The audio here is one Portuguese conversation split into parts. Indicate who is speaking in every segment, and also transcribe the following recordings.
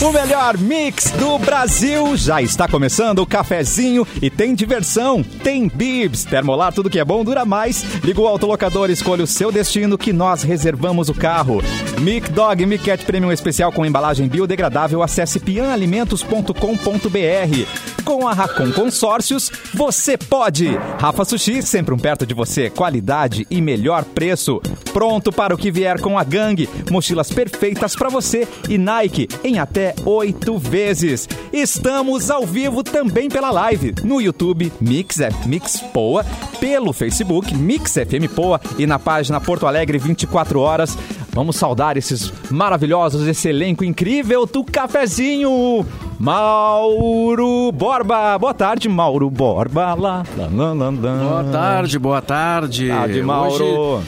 Speaker 1: O melhor mix do Brasil já está começando o cafezinho e tem diversão, tem bibs, termolar, tudo que é bom dura mais. Liga o autolocador, escolha o seu destino que nós reservamos o carro. Mic Dog Mic Cat Premium especial com embalagem biodegradável, acesse pianalimentos.com.br. Com a Racon Consórcios, você pode. Rafa Sushi, sempre um perto de você, qualidade e melhor preço. Pronto para o que vier com a gangue, mochilas perfeitas para você e Nike em até oito vezes. Estamos ao vivo também pela live no YouTube Mix F Mix Poa, pelo Facebook Mix FM Poa e na página Porto Alegre 24 horas. Vamos saudar esses maravilhosos, esse elenco incrível do cafezinho. Mauro Borba. Boa tarde, Mauro Borba. Lá, lá, lá, lá, lá.
Speaker 2: Boa tarde, boa tarde.
Speaker 1: Tarde, Mauro.
Speaker 2: Hoje,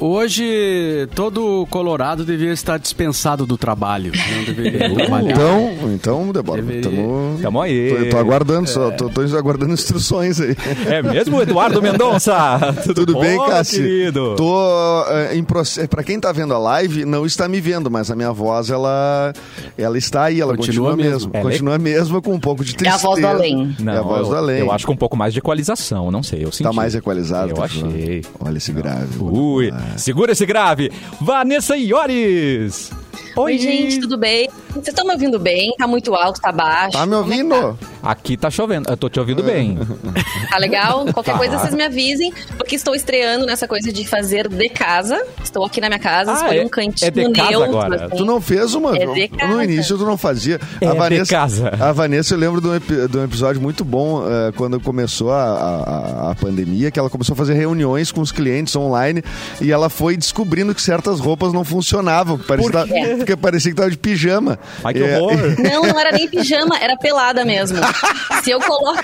Speaker 2: hoje todo Colorado devia estar dispensado do trabalho. Não deveria trabalhar.
Speaker 3: Então, então, Débora, Tamo
Speaker 1: aí.
Speaker 3: tô, tô aguardando, só, tô, tô aguardando instruções aí.
Speaker 1: É mesmo, Eduardo Mendonça?
Speaker 3: Tudo
Speaker 1: bom,
Speaker 3: bem, Cássio?
Speaker 1: querido?
Speaker 3: Tô eh, em processo. Pra quem tá vendo a live, não está me vendo, mas a minha voz, ela, ela está aí, ela
Speaker 2: Continua
Speaker 3: continua,
Speaker 2: mesmo.
Speaker 3: mesmo.
Speaker 1: É
Speaker 3: continua a mesma, com um pouco de
Speaker 4: É a
Speaker 3: tristeza.
Speaker 4: voz do além.
Speaker 1: Não,
Speaker 3: é a voz
Speaker 1: eu,
Speaker 3: do além.
Speaker 1: eu acho que um pouco mais de equalização, não sei, eu senti.
Speaker 3: Tá mais equalizado.
Speaker 1: Eu
Speaker 3: tá
Speaker 1: achei.
Speaker 3: falando? Olha esse grave.
Speaker 1: Ui, segura esse grave. Vanessa Iores.
Speaker 4: Oi, gente, tudo bem? Vocês estão me ouvindo bem? Tá muito alto, tá baixo?
Speaker 3: Tá me
Speaker 4: é
Speaker 3: ouvindo?
Speaker 1: Aqui tá chovendo, eu tô te ouvindo bem.
Speaker 4: Tá legal? Qualquer
Speaker 1: Tá.
Speaker 4: coisa vocês me avisem, porque estou estreando nessa coisa de fazer de casa. Estou aqui na minha casa,
Speaker 1: Ah,
Speaker 4: escolhi
Speaker 1: é-
Speaker 4: um cantinho
Speaker 1: é de casa
Speaker 4: neutro.
Speaker 1: agora.
Speaker 4: assim.
Speaker 3: Tu não fez uma.
Speaker 4: É de casa.
Speaker 3: no início tu não fazia.
Speaker 1: É de casa.
Speaker 3: A Vanessa, eu lembro de um, de um episódio muito bom eh, quando começou a, a- a pandemia, que ela começou a fazer reuniões com os clientes online e ela foi descobrindo que certas roupas não funcionavam. Parecia,
Speaker 1: Por
Speaker 3: que tava- porque parecia que tava de pijama.
Speaker 1: Ai, que
Speaker 3: É,
Speaker 1: horror.
Speaker 4: Não, não era nem pijama, era pelada mesmo. Se eu coloco,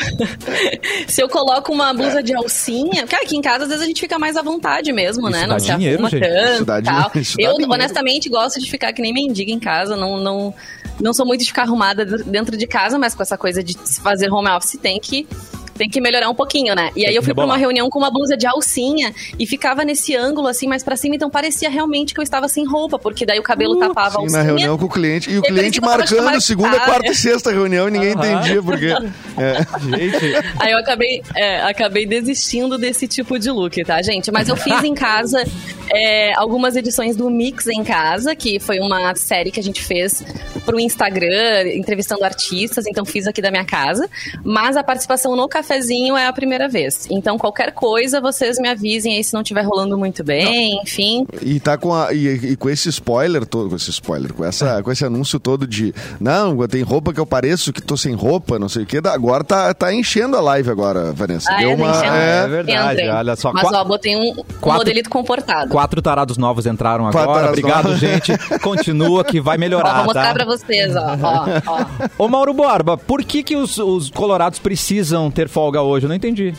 Speaker 4: se eu coloco uma blusa de alcinha, porque aqui em casa às vezes a gente fica mais à vontade mesmo,
Speaker 1: Isso
Speaker 4: né? Não se
Speaker 1: dinheiro,
Speaker 4: arruma
Speaker 1: gente.
Speaker 4: tanto
Speaker 3: dá
Speaker 4: tal.
Speaker 3: isso
Speaker 4: Eu
Speaker 3: dinheiro.
Speaker 4: honestamente gosto de ficar que nem mendiga em casa, não não não sou muito de ficar arrumada dentro de casa, mas com essa coisa de se fazer home office tem que tem que melhorar um pouquinho, né? E aí eu fui pra uma reunião com uma blusa de alcinha e ficava nesse ângulo assim, mais pra cima, então parecia realmente que eu estava sem roupa, porque daí o cabelo tapava a
Speaker 3: Sim,
Speaker 4: alcinha.
Speaker 3: na reunião com o cliente. E o cliente marcando segunda, quarta e sexta reunião e ninguém
Speaker 1: Aham.
Speaker 3: entendia porque. É.
Speaker 1: Gente,
Speaker 4: Aí eu acabei, é, acabei desistindo desse tipo de look, tá, gente? Mas eu fiz em casa é, algumas edições do Mix em Casa, que foi uma série que a gente fez pro Instagram, entrevistando artistas, então fiz aqui da minha casa. Mas a participação no cafezinho é a primeira vez. Então, qualquer coisa, vocês me avisem aí se não estiver rolando muito bem, enfim.
Speaker 3: E tá com a, e, e com esse spoiler todo, com esse spoiler, com, essa, com esse anúncio todo de não, tem roupa que eu pareço que tô sem roupa, não sei o que. Agora tá, tá enchendo a live agora, Vanessa.
Speaker 4: Ah,
Speaker 3: Deu
Speaker 4: é,
Speaker 3: uma.
Speaker 4: tá enchendo?
Speaker 1: é
Speaker 3: é,
Speaker 1: verdade,
Speaker 4: Entrem.
Speaker 1: olha só.
Speaker 4: Mas,
Speaker 1: qua-
Speaker 4: ó, botei um, um
Speaker 1: quatro-
Speaker 4: modelito comportado.
Speaker 1: Quatro tarados novos entraram agora. Obrigado,
Speaker 3: novos.
Speaker 1: gente. Continua que vai
Speaker 4: Ó,
Speaker 1: melhorar,
Speaker 4: vou mostrar
Speaker 1: tá?
Speaker 4: pra vocês, ó. ó, ó.
Speaker 1: Ô Mauro Borba, por que que os, os colorados precisam ter folga hoje? Eu não entendi.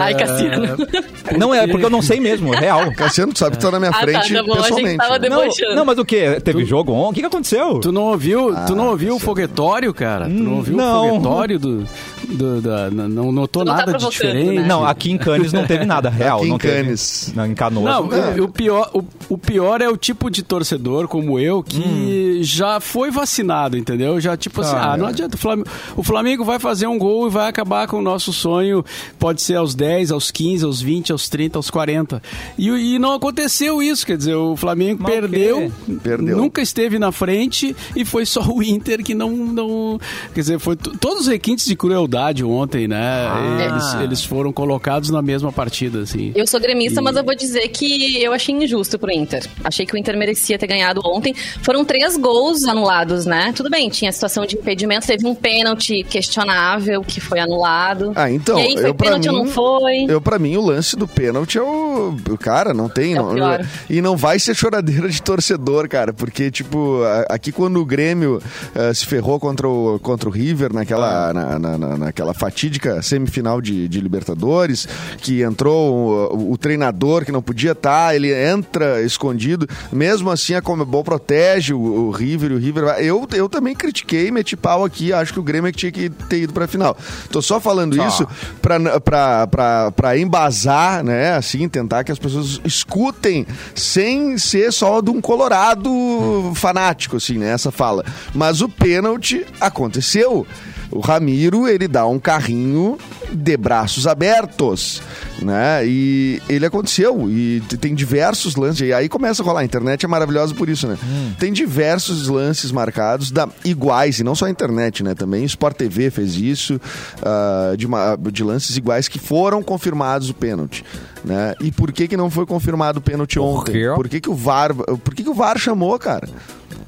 Speaker 4: Ai, Cassiano.
Speaker 1: Não é, porque eu não sei mesmo, é real.
Speaker 3: Cassiano, tu sabe que tá na minha
Speaker 4: Ah, tá,
Speaker 3: frente
Speaker 4: tá bom, achei que
Speaker 3: pessoalmente.
Speaker 4: tava
Speaker 3: né?
Speaker 1: Não,
Speaker 4: Debochando.
Speaker 1: não, mas o quê? Teve jogo ontem? O que, que aconteceu?
Speaker 2: Tu não ouviu, tu não
Speaker 3: Ah,
Speaker 2: ouviu o foguetório, cara? Tu não ouviu
Speaker 1: não.
Speaker 2: o foguetório do, do- da, não- não notou
Speaker 4: Tu não tá
Speaker 2: nada de
Speaker 4: provocando,
Speaker 2: diferente?
Speaker 4: né?
Speaker 1: Não, aqui em Cannes não teve nada real.
Speaker 3: Aqui em
Speaker 1: não teve.
Speaker 3: Cannes.
Speaker 1: Não, em Canoas.
Speaker 2: Não,
Speaker 1: teve.
Speaker 2: o, pior, o, o pior é o tipo de torcedor como eu que já foi vacinado, entendeu? Já tipo assim,
Speaker 1: Hum. Ah,
Speaker 2: ah, não
Speaker 1: é.
Speaker 2: adianta. O Flamengo, o Flamengo vai fazer um gol e vai acabar com o nosso sonho. Pode ser aos 10, aos 15, aos 20, aos 30, aos 40. E, e não aconteceu isso, quer dizer, o Flamengo perdeu,
Speaker 3: Perdeu.
Speaker 2: nunca esteve na frente e foi só o Inter que não. não quer dizer, foi todos os requintes de crueldade ontem, né?
Speaker 1: Ah.
Speaker 2: Eles, eles foram colocados na mesma partida, assim.
Speaker 4: Eu sou gremista,
Speaker 2: E-
Speaker 4: mas eu vou dizer que eu achei injusto pro Inter. Achei que o Inter merecia ter ganhado ontem. Foram três gols anulados, né? Tudo bem, tinha a situação de impedimento, teve um pênalti questionável que foi anulado.
Speaker 3: Ah, então,
Speaker 4: E aí, foi
Speaker 3: eu,
Speaker 4: pênalti ou
Speaker 3: mim-
Speaker 4: não foi?
Speaker 3: Eu, pra mim, o lance do pênalti é o. o Cara, não tem.
Speaker 4: É
Speaker 3: não,
Speaker 4: pior.
Speaker 3: e não vai ser choradeira de torcedor, cara. Porque, tipo, aqui quando o Grêmio eh, se ferrou contra o, contra o River naquela, na, na- na- naquela fatídica semifinal de, de Libertadores, que entrou o, o treinador que não podia estar, ele entra escondido. Mesmo assim, a Comebol protege o, o River e o River. vai- Eu, eu também critiquei, meti pau aqui. Acho que o Grêmio é que tinha que ter ido pra final. Tô só falando
Speaker 1: Só.
Speaker 3: isso pra, pra, para embasar, né? Assim, tentar que as pessoas escutem sem ser só de um colorado fanático, assim, né? Essa fala. Mas o pênalti aconteceu. O Ramiro, ele dá um carrinho de braços abertos, né? E ele aconteceu e tem diversos lances. E aí começa a rolar. A internet é maravilhosa por isso, né? Hum. Tem diversos lances marcados da, iguais, e não só a internet, né? Também o Sport TV fez isso, uh, de, uma, de lances iguais que foram confirmados o pênalti. Né? E por que, que não foi confirmado o pênalti ontem? Por que, que o VAR. Por que, que o VAR chamou, cara?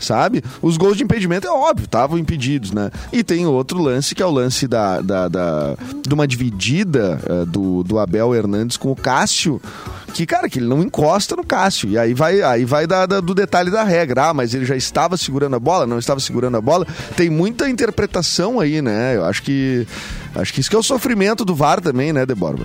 Speaker 3: Sabe? Os gols de impedimento é óbvio, estavam impedidos, né? E tem outro lance que é o lance da, da, da de uma dividida uh, do, do Abel Hernandes com o Cássio que, cara, que ele não encosta no Cássio. E aí vai, aí vai da, da, do detalhe da regra. Ah, mas ele já estava segurando a bola, não estava segurando a bola. Tem muita interpretação aí, né? Eu acho que. Acho que isso que é o sofrimento do VAR também, né, Debora?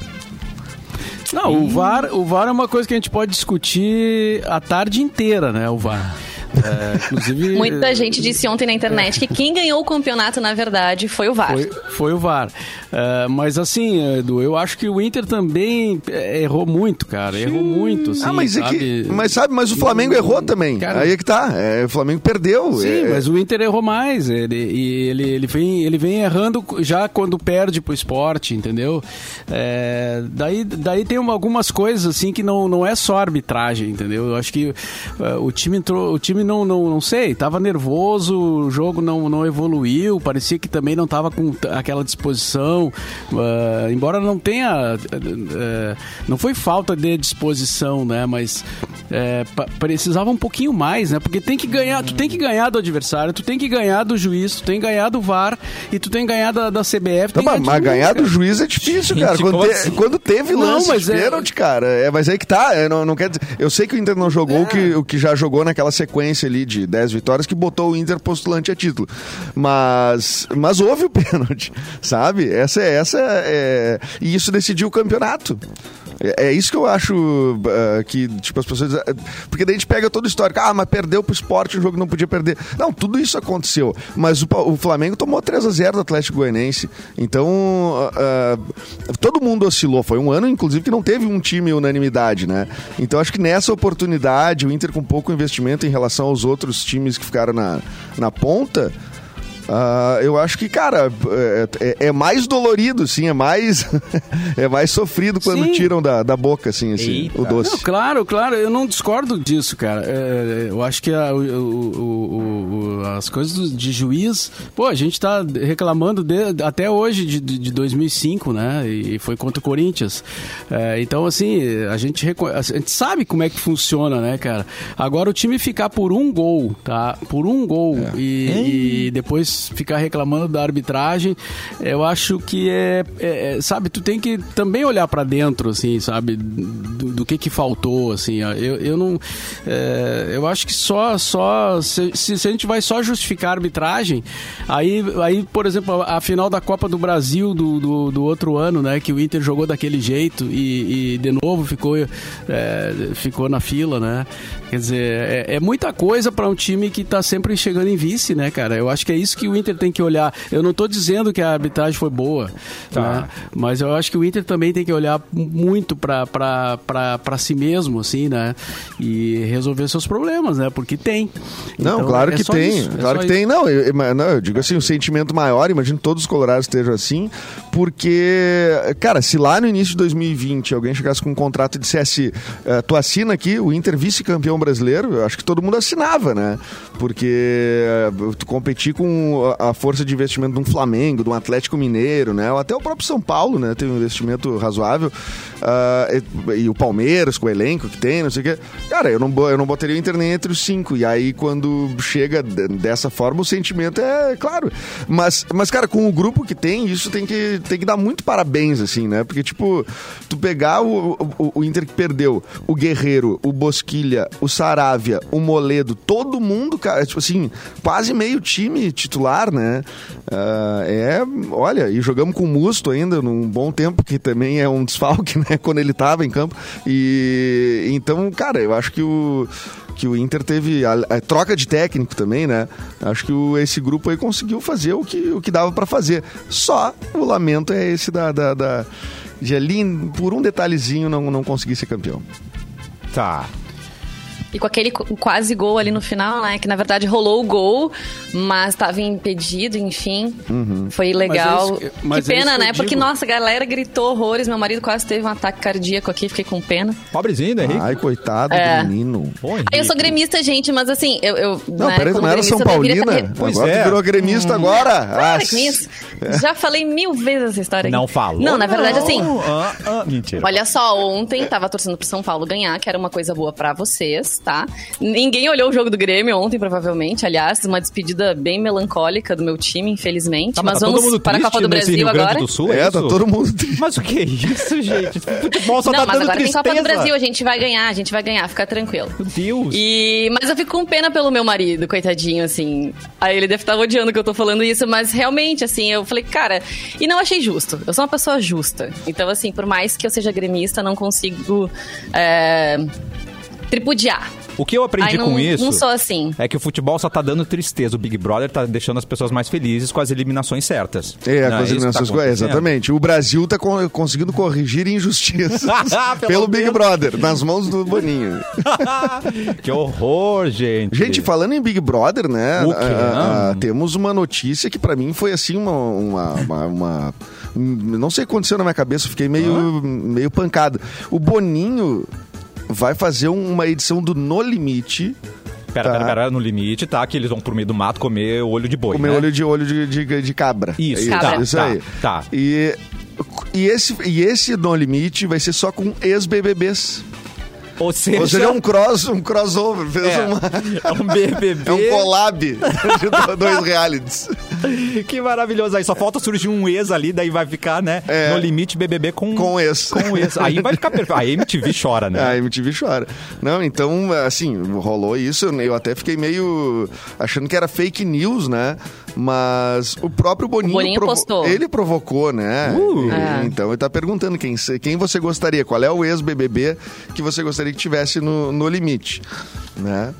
Speaker 2: Não, o VAR, o VAR é uma coisa que a gente pode discutir a tarde inteira, né? O VAR.
Speaker 4: É, inclusive. Muita gente disse ontem na internet que quem ganhou o campeonato, na verdade, foi o VAR.
Speaker 2: Foi, foi o VAR. Uh, mas assim, Edu, eu acho que o Inter também é, errou muito, cara. Errou muito. Assim,
Speaker 3: ah, mas, sabe? É que, mas sabe, mas o Flamengo errou também. Cara, Aí é que tá. É, o Flamengo perdeu.
Speaker 2: Sim,
Speaker 3: é...
Speaker 2: mas o Inter errou mais. Ele, ele, ele, vem, ele vem errando já quando perde pro esporte, entendeu? É, daí, daí tem uma, algumas coisas assim que não, não é só arbitragem, entendeu? Eu acho que uh, o time entrou. O time não, não, não sei, tava nervoso, o jogo não, não evoluiu, parecia que também não tava com aquela disposição. Uh, embora não tenha. Uh, não foi falta de disposição, né? Mas uh, precisava um pouquinho mais, né? Porque tem que ganhar, tu tem que ganhar do adversário, tu tem que ganhar do juiz, tu tem que ganhar do VAR e tu tem que ganhar da, da CBF.
Speaker 3: Não, mas ganhar, ganhar do juiz é difícil, cara. Quando, te, assim? quando teve lance não, mas de é... pênalti, cara, é, mas aí que tá. É, não, não quer dizer, eu sei que o Inter não jogou o, que, é. o que já jogou naquela sequência ali de 10 vitórias que botou o Inter postulante a título. Mas, mas houve o pênalti, sabe? Essa é essa é, e isso decidiu o campeonato. É, é isso que eu acho uh, que, tipo, as pessoas. Porque daí a gente pega todo o histórico. Ah, mas perdeu pro esporte um jogo não podia perder. Não, tudo isso aconteceu. Mas o, o Flamengo tomou 3 a 0 do Atlético Goianense. Então, uh, todo mundo oscilou. Foi um ano, inclusive, que não teve um time unanimidade, né? Então, acho que nessa oportunidade, o Inter com pouco investimento em relação aos outros times que ficaram na, na ponta. Uh, eu acho que, cara, é, é, é, mais dolorido, sim, é mais é mais sofrido quando sim. tiram da, da boca, assim, assim o doce.
Speaker 2: Não, claro, claro, eu não discordo disso, cara. É, eu acho que a, o, o, o, as coisas de juiz, pô, a gente tá reclamando de, até hoje de, de 2005, né? E foi contra o Corinthians. É, então, assim, a gente, a gente sabe como é que funciona, né, cara? Agora o time ficar por um gol, tá? Por um gol é. e, e depois ficar reclamando da arbitragem, eu acho que é, é, é sabe, tu tem que também olhar para dentro, assim, sabe, do, do, que que faltou, assim, eu, eu não, é, eu acho que só, só, se, se, a gente vai só justificar a arbitragem, aí, aí por exemplo, a, a final da Copa do Brasil do, do, do, outro ano, né, que o Inter jogou daquele jeito e, e de novo ficou, é, ficou na fila, né, quer dizer, é, é muita coisa para um time que tá sempre chegando em vice, né, cara, eu acho que é isso que que o Inter tem que olhar. Eu não estou dizendo que a arbitragem foi boa, tá. né? mas eu acho que o Inter também tem que olhar muito para si mesmo, assim, né? E resolver seus problemas, né? Porque tem.
Speaker 3: Não, então, claro é que tem. Isso, é claro que isso. tem. Não eu, não, eu digo assim, um sentimento maior, imagino todos os colorados estejam assim, porque, cara, se lá no início de 2020 alguém chegasse com um contrato e dissesse, uh, tu assina aqui o Inter vice-campeão brasileiro, eu acho que todo mundo assinava, né? Porque uh, tu competir com a força de investimento de um Flamengo, de um Atlético Mineiro, né? Até o próprio São Paulo, né? Tem um investimento razoável. Uh, e, e, o Palmeiras, com o elenco que tem, não sei o quê. Cara, eu não, eu não botaria o Inter nem entre os cinco. E aí, quando chega dessa forma, o sentimento é claro. Mas, mas cara, com o grupo que tem, isso tem que, tem que dar muito parabéns, assim, né? Porque, tipo, tu pegar o, o, o Inter que perdeu, o Guerreiro, o Bosquilha, o Saravia, o Moledo, todo mundo, cara, tipo assim, quase meio time titular né? Uh, é, olha, e jogamos com o Musto ainda num bom tempo, que também é um desfalque, né? Quando ele estava em campo. E então, cara, eu acho que o que o Inter teve a, a, troca de técnico também, né? Acho que o, esse grupo aí conseguiu fazer o que, o que dava para fazer. Só o lamento é esse da, da, da de ali, por um detalhezinho, não, não conseguir ser campeão.
Speaker 1: Tá.
Speaker 4: E com aquele qu- quase gol ali no final, né? Que na verdade rolou o gol, mas estava impedido, enfim. Foi legal.
Speaker 2: Mas é que- mas
Speaker 4: que
Speaker 2: é
Speaker 4: pena,
Speaker 2: isso que
Speaker 4: né? Porque,
Speaker 2: digo.
Speaker 4: nossa, a galera gritou horrores. Meu marido quase teve um ataque cardíaco aqui, fiquei com pena.
Speaker 1: Pobrezinho, né, Henrique?
Speaker 3: Ai, coitado
Speaker 4: É.
Speaker 3: do menino.
Speaker 1: Pô,
Speaker 4: Eu sou gremista, gente, mas assim, eu. eu
Speaker 3: Não,
Speaker 4: né,
Speaker 3: peraí, não era São Paulina?
Speaker 4: tá-
Speaker 1: Pois
Speaker 3: agora
Speaker 1: é.
Speaker 3: virou gremista agora?
Speaker 4: Para
Speaker 3: Ah.
Speaker 4: Já falei mil vezes essa história aqui.
Speaker 1: Não falou?
Speaker 4: Não, na verdade, assim.
Speaker 1: Ah, ah, mentira.
Speaker 4: Olha só, ontem tava torcendo pro São Paulo ganhar, que era uma coisa boa pra vocês, tá? Ninguém olhou o jogo do Grêmio ontem, provavelmente. Aliás, uma despedida bem melancólica do meu time, infelizmente.
Speaker 1: Tá,
Speaker 4: mas
Speaker 1: mas tá
Speaker 4: vamos
Speaker 1: todo mundo
Speaker 4: para a Copa do Brasil agora.
Speaker 1: do Sul, é,
Speaker 3: É, tá todo mundo triste.
Speaker 1: Mas o que é isso, gente? Futebol só
Speaker 4: Não,
Speaker 1: tá
Speaker 4: mas
Speaker 1: dando
Speaker 4: agora tem
Speaker 1: tristeza.
Speaker 4: Copa do Brasil, a gente vai ganhar, a gente vai ganhar, fica tranquilo.
Speaker 1: Meu Deus.
Speaker 4: E, mas eu fico com pena pelo meu marido, coitadinho, assim. Aí ele deve estar odiando que eu tô falando isso, mas realmente, assim, eu falei, cara, e não achei justo. Eu sou uma pessoa justa. Então, assim, por mais que eu seja gremista, não consigo é, tripudiar.
Speaker 1: O que eu aprendi
Speaker 4: Ai, não,
Speaker 1: com isso
Speaker 4: Não sou assim.
Speaker 1: é que o futebol só tá dando tristeza. O Big Brother tá deixando as pessoas mais felizes com as eliminações certas.
Speaker 3: É,
Speaker 1: Não
Speaker 3: com as
Speaker 1: que tá
Speaker 3: eliminações- é,
Speaker 1: acontecendo?
Speaker 3: exatamente. O Brasil tá con- conseguindo corrigir injustiças
Speaker 1: Pelo
Speaker 3: pelo Big. Brother, nas mãos do Boninho.
Speaker 1: que horror, gente.
Speaker 3: Gente, falando em Big Brother, né?
Speaker 1: O quê?
Speaker 3: ah, ah, temos uma notícia que pra mim foi assim uma. uma, uma- uma- não sei o que aconteceu na minha cabeça, eu fiquei meio, meio pancado. O Boninho vai fazer uma edição do No Limite.
Speaker 1: Pera,
Speaker 3: Tá.
Speaker 1: pera, pera, no limite, tá? Que eles vão pro meio do mato comer olho de boi.
Speaker 3: Comer
Speaker 1: né?
Speaker 3: olho de olho de, de, de cabra.
Speaker 1: Isso,
Speaker 3: É
Speaker 4: tá,
Speaker 3: isso
Speaker 1: tá,
Speaker 3: aí.
Speaker 1: tá.
Speaker 3: E, e, esse, e esse No Limite vai ser só com ex-BBBs.
Speaker 1: Ou seja,
Speaker 3: Ou seja, é um, cross, um crossover. Fez
Speaker 1: é,
Speaker 3: uma.
Speaker 1: é um BBB.
Speaker 3: É um collab de dois realities.
Speaker 1: Que maravilhoso. Aí só falta surgir um ex ali, daí vai ficar, né?
Speaker 3: É.
Speaker 1: No limite BBB com,
Speaker 3: Com ex.
Speaker 1: Com ex. Aí vai ficar perfeito. A MTV chora, né?
Speaker 3: A MTV chora. Não, então, assim, rolou isso. Eu até fiquei meio achando que era fake news, né? Mas o próprio Boninho,
Speaker 4: O Boninho postou.
Speaker 3: ele provocou, né?
Speaker 1: Uh.
Speaker 4: É.
Speaker 3: Então ele tá perguntando quem, quem você gostaria, qual é o ex-BBB que você gostaria que tivesse no, no limite, né?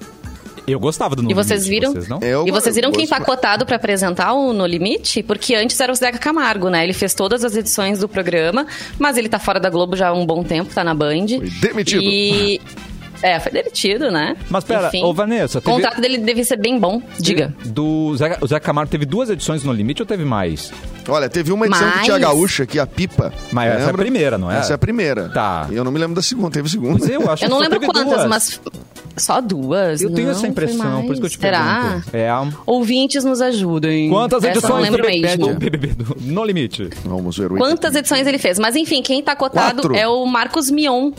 Speaker 1: Eu gostava do No
Speaker 4: E vocês
Speaker 1: Limite,
Speaker 4: viram?
Speaker 1: Vocês não?
Speaker 3: Eu
Speaker 4: e vocês viram quem
Speaker 3: gosto
Speaker 4: tá pra apresentar o No Limite? Porque antes era o Zeca Camargo, né? Ele fez todas as edições do programa, mas ele tá fora da Globo já há um bom tempo, tá na Band.
Speaker 3: Foi demitido.
Speaker 4: E. É, foi demitido, né?
Speaker 1: Mas pera,
Speaker 4: Enfim,
Speaker 1: ô Vanessa,
Speaker 4: O
Speaker 1: teve-
Speaker 4: contrato dele deve ser bem bom. Diga.
Speaker 1: Do Zé, o Zé Camargo teve duas edições no Limite ou teve mais?
Speaker 3: Olha, teve uma edição que
Speaker 4: Mas-
Speaker 3: tinha a gaúcha, que é a Pipa.
Speaker 1: Mas essa é a
Speaker 3: lembra?
Speaker 1: primeira, não é?
Speaker 3: Essa é a primeira.
Speaker 1: Tá.
Speaker 3: E eu não me lembro da segunda, teve segunda.
Speaker 1: Mas eu acho
Speaker 4: Eu não
Speaker 1: que só
Speaker 4: lembro quantas,
Speaker 1: duas.
Speaker 4: mas. Só duas?
Speaker 1: Eu tenho
Speaker 4: Não,
Speaker 1: essa
Speaker 4: foi
Speaker 1: impressão, por isso que eu te
Speaker 4: Será?
Speaker 1: pergunto. É,
Speaker 4: Ouvintes nos ajudem.
Speaker 1: Quantas
Speaker 4: Essa
Speaker 1: edições
Speaker 4: não lembro
Speaker 1: do
Speaker 4: mesmo.
Speaker 1: do BBB do No Limite?
Speaker 3: Vamos ver o
Speaker 4: Quantas edições ele fez? Mas enfim, quem tá cotado
Speaker 3: Quatro.
Speaker 4: é o Marcos Mion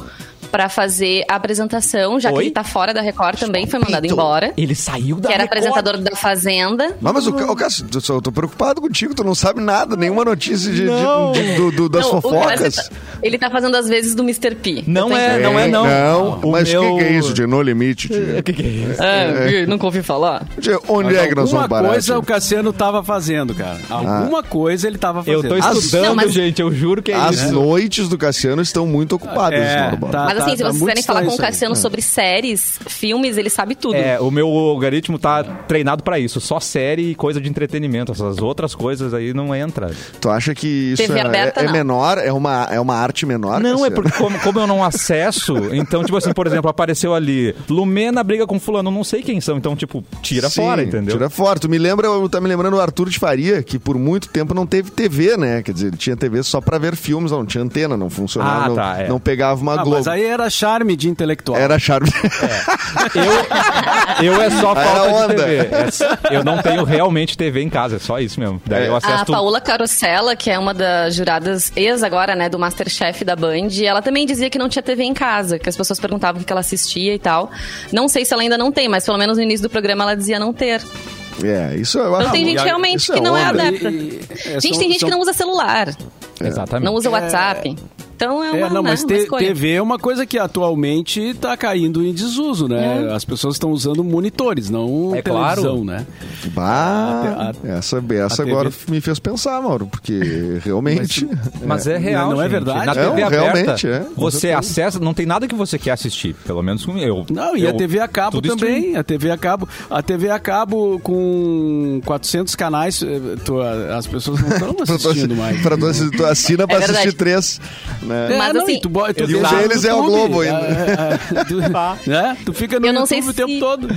Speaker 4: pra fazer a apresentação, já
Speaker 1: Oi?
Speaker 4: que ele tá fora da Record também, foi mandado
Speaker 3: Pito.
Speaker 4: embora.
Speaker 1: Ele saiu da
Speaker 4: Que era
Speaker 1: Record.
Speaker 4: apresentador da Fazenda.
Speaker 3: Mas, mas o, o Cássio, eu tô preocupado contigo, tu não sabe nada, nenhuma notícia de, de-
Speaker 1: Não.
Speaker 3: de- do- do- das
Speaker 4: Não,
Speaker 3: fofocas.
Speaker 4: Cássio tá- ele tá fazendo às vezes do Mr. P.
Speaker 1: Não
Speaker 4: Eu tô
Speaker 1: é, não é não.
Speaker 3: Não,
Speaker 1: O
Speaker 3: mas o
Speaker 1: meu-
Speaker 3: que, que é isso de no limite? tia?
Speaker 1: O que, que é isso?
Speaker 4: É, nunca ouvi falar.
Speaker 3: Tia, Onde é que nós
Speaker 2: Alguma
Speaker 3: vamos parar?
Speaker 2: coisa
Speaker 3: tia?
Speaker 2: o Cassiano tava fazendo, cara. Alguma coisa ele tava
Speaker 1: Eu
Speaker 2: fazendo.
Speaker 1: tô
Speaker 3: As-
Speaker 1: estudando,
Speaker 4: Não, mas-
Speaker 1: gente, eu juro que é
Speaker 3: As
Speaker 1: isso.
Speaker 3: noites do Cassiano estão muito ocupadas,
Speaker 2: É,
Speaker 3: Mauro Borba.
Speaker 2: tá.
Speaker 4: Mas assim, se vocês quiserem falar com o
Speaker 2: isso aí.
Speaker 4: Cassiano sobre séries, filmes, ele sabe tudo.
Speaker 1: É, o meu algoritmo tá treinado pra isso. Só série e coisa de entretenimento. Essas outras coisas aí não entra.
Speaker 3: Tu acha que isso é,
Speaker 4: aberta,
Speaker 3: é
Speaker 4: não.
Speaker 3: menor? É uma, é uma arte menor?
Speaker 1: Não, é
Speaker 3: Cassiano?
Speaker 1: porque como, como eu não acesso, então, tipo assim, por exemplo, apareceu ali, Lumena briga com fulano, eu não sei quem são, então, tipo, tira
Speaker 3: Sim,
Speaker 1: fora, entendeu?
Speaker 3: Tira fora. Tu me lembra, tá me lembrando o Arthur de Faria, que por muito tempo não teve TV, né? Quer dizer, ele tinha TV só pra ver filmes, não tinha antena, não funcionava,
Speaker 1: Ah,
Speaker 3: não,
Speaker 1: tá, é.
Speaker 3: não pegava uma
Speaker 2: Ah,
Speaker 3: Globo.
Speaker 2: mas aí era charme de intelectual.
Speaker 3: Era charme.
Speaker 1: Eu, eu é só falta de. TV. É- eu não tenho realmente TV em casa, é só isso mesmo. Daí eu acesso
Speaker 4: A. Paola Carosella, que é uma das juradas ex agora, né, do Masterchef da Band, ela também dizia que não tinha TV em casa, que as pessoas perguntavam o que ela assistia e tal. Não sei se ela ainda não tem, mas pelo menos no início do programa ela dizia não ter.
Speaker 3: É, isso eu acho.
Speaker 4: Então tem gente realmente
Speaker 3: é
Speaker 4: que não é
Speaker 3: onda.
Speaker 4: adepta.
Speaker 2: E- e- é,
Speaker 4: Gente,
Speaker 2: são-
Speaker 4: tem gente
Speaker 2: são-
Speaker 4: que não usa celular,
Speaker 1: Exatamente.
Speaker 4: não usa WhatsApp. Então é uma,
Speaker 2: É, não,
Speaker 4: né,
Speaker 2: mas
Speaker 4: uma
Speaker 2: te-. TV é uma coisa que atualmente está caindo em desuso, né? As pessoas estão usando monitores, não
Speaker 1: É
Speaker 2: televisão,
Speaker 1: claro.
Speaker 2: né?
Speaker 3: Bah,
Speaker 2: A- a-
Speaker 3: essa, essa
Speaker 2: a TV
Speaker 3: agora me fez pensar, Mauro, porque realmente.
Speaker 1: Mas é real,
Speaker 2: não é
Speaker 1: gente.
Speaker 2: verdade?
Speaker 1: Na
Speaker 3: Não,
Speaker 1: TV aberta,
Speaker 3: realmente, é.
Speaker 1: você acessa, não tem nada que você quer assistir, pelo menos com eu.
Speaker 2: Não, e
Speaker 1: eu-
Speaker 2: a TV a cabo também. A TV a cabo, a TV a cabo com 400 canais, eh, tu- as pessoas não estão
Speaker 3: Pra
Speaker 2: assistindo mais.
Speaker 3: pra tu tu assina pra
Speaker 4: É verdade.
Speaker 3: assistir três. Né?
Speaker 2: É,
Speaker 4: Mas,
Speaker 2: não,
Speaker 4: assim,
Speaker 2: e tu, tu
Speaker 3: E um deles é o. Globo ainda.
Speaker 2: É, é, tu, né? tu fica no
Speaker 4: Eu não
Speaker 2: YouTube
Speaker 4: sei
Speaker 2: o tempo
Speaker 4: se-
Speaker 2: todo.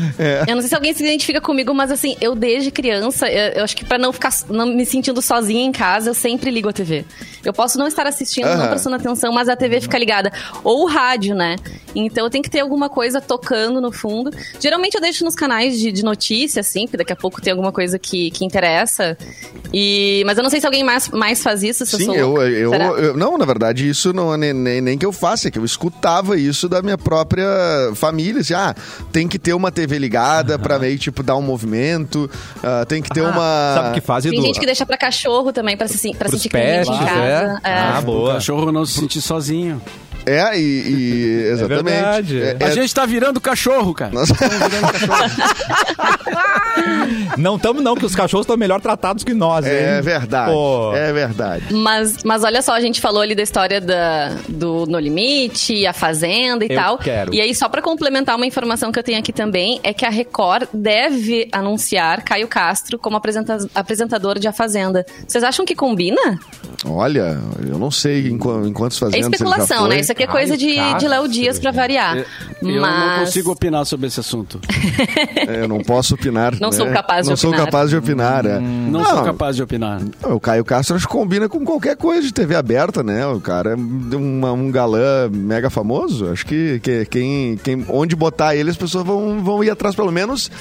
Speaker 4: Eu não sei se alguém se identifica comigo, mas assim, eu desde criança, eu, eu acho que pra não ficar não me sentindo sozinha em casa, eu sempre ligo a TV. Eu posso não estar assistindo,
Speaker 3: Aham.
Speaker 4: não prestando atenção, mas a TV fica ligada. Ou o rádio, né? Então eu tenho que ter alguma coisa tocando no fundo. Geralmente eu deixo nos canais de, de notícia, assim, porque daqui a pouco tem alguma coisa que, que interessa. E, mas eu não sei se alguém mais, mais faz isso, se eu
Speaker 3: Sim,
Speaker 4: sou
Speaker 3: eu, eu,
Speaker 4: Será?
Speaker 3: eu- Não, na verdade, isso não é nem, nem, nem que eu faça, é que eu escutava isso da minha própria família. Assim, ah, tem que ter uma TV ligada pra meio, tipo, dar um movimento. ah, tem que ter
Speaker 1: Ah,
Speaker 3: uma.
Speaker 1: Sabe o que faz, Edu?
Speaker 4: Tem gente que deixa pra cachorro também, pra, se, pra
Speaker 1: Pros
Speaker 4: sentir cliente em
Speaker 1: pets,
Speaker 4: casa.
Speaker 1: é?
Speaker 4: É.
Speaker 1: Ah,
Speaker 2: O
Speaker 1: boa.
Speaker 2: cachorro não se sentir sozinho.
Speaker 3: É, e. e- exatamente.
Speaker 1: verdade.
Speaker 3: É-
Speaker 2: A
Speaker 3: é-
Speaker 2: gente tá virando cachorro, cara.
Speaker 3: Nossa.
Speaker 1: Não estamos não, porque os cachorros estão melhor tratados que nós, hein?
Speaker 3: É verdade.
Speaker 1: Pô.
Speaker 3: É verdade.
Speaker 4: Mas, mas olha só, a gente falou ali da história da, do No Limite, a Fazenda e
Speaker 1: Eu
Speaker 4: tal.
Speaker 1: quero.
Speaker 4: E aí, só pra complementar uma informação que eu tenho aqui também, é que a Record deve anunciar Caio Castro como apresenta- apresentador de A Fazenda. Vocês acham que combina?
Speaker 3: Olha, eu não sei em, em quantos
Speaker 4: É
Speaker 3: fazendas ele já
Speaker 4: especulação,
Speaker 3: foi.
Speaker 4: né? Isso aqui é
Speaker 1: Caio
Speaker 4: coisa de,
Speaker 1: Castro,
Speaker 4: de Léo Dias pra variar.
Speaker 2: Eu eu
Speaker 4: mas...
Speaker 2: não consigo opinar sobre esse assunto.
Speaker 3: É, eu não posso opinar.
Speaker 4: Não
Speaker 3: né?
Speaker 4: sou capaz de
Speaker 3: Não sou
Speaker 4: opinar.
Speaker 3: capaz de opinar, é.
Speaker 2: Não, sou capaz de opinar.
Speaker 3: O Caio Castro acho que combina com qualquer coisa de TV aberta, né? O cara é um, um galã mega famoso. Acho que, que quem, quem, onde botar ele, as pessoas vão, vão ir atrás, pelo menos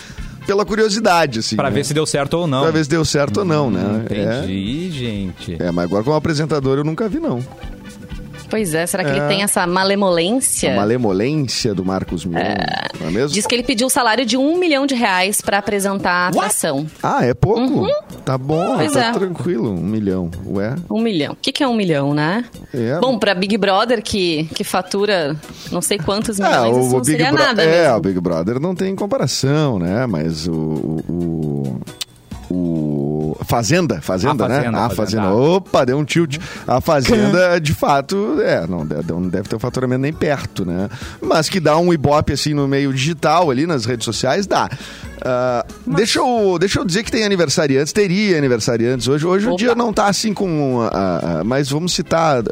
Speaker 3: pela curiosidade, assim.
Speaker 1: Pra
Speaker 3: né?
Speaker 1: ver se deu certo ou não.
Speaker 3: Pra ver se deu certo ou não, né?
Speaker 1: Entendi, gente.
Speaker 3: É, é, mas agora como apresentador eu nunca vi, não.
Speaker 4: Pois é, será que
Speaker 3: É.
Speaker 4: ele tem essa malemolência?
Speaker 3: A malemolência do Marcos Mion, não é mesmo?
Speaker 4: Diz que ele pediu o salário de um milhão de reais pra apresentar a atração.
Speaker 3: Ah, é pouco? Tá bom,
Speaker 4: Pois
Speaker 3: tá
Speaker 4: é.
Speaker 3: tranquilo. Um milhão. Ué?
Speaker 4: Um milhão. O que, que é um milhão, né?
Speaker 3: É.
Speaker 4: Bom, pra Big Brother, que, que fatura não sei quantos
Speaker 3: Ah,
Speaker 4: milhões, isso
Speaker 3: o
Speaker 4: não
Speaker 3: Big
Speaker 4: seria
Speaker 3: Bro-
Speaker 4: nada
Speaker 3: É,
Speaker 4: mesmo.
Speaker 3: o Big Brother não tem comparação, né? Mas o. o, o- o- Fazenda, Fazenda,
Speaker 1: A
Speaker 3: né?
Speaker 1: Fazenda,
Speaker 3: A
Speaker 1: Fazenda.
Speaker 3: Fazenda. Opa, deu um tilt. A Fazenda, de fato, é, não deve, não deve ter um faturamento nem perto, né? Mas que dá um ibope assim no meio digital ali nas redes sociais, dá. Ah, deixa, eu, deixa eu dizer que tem aniversariantes, teria aniversariantes hoje. Hoje o
Speaker 4: Opa.
Speaker 3: dia não tá assim com. ah, ah, mas vamos citar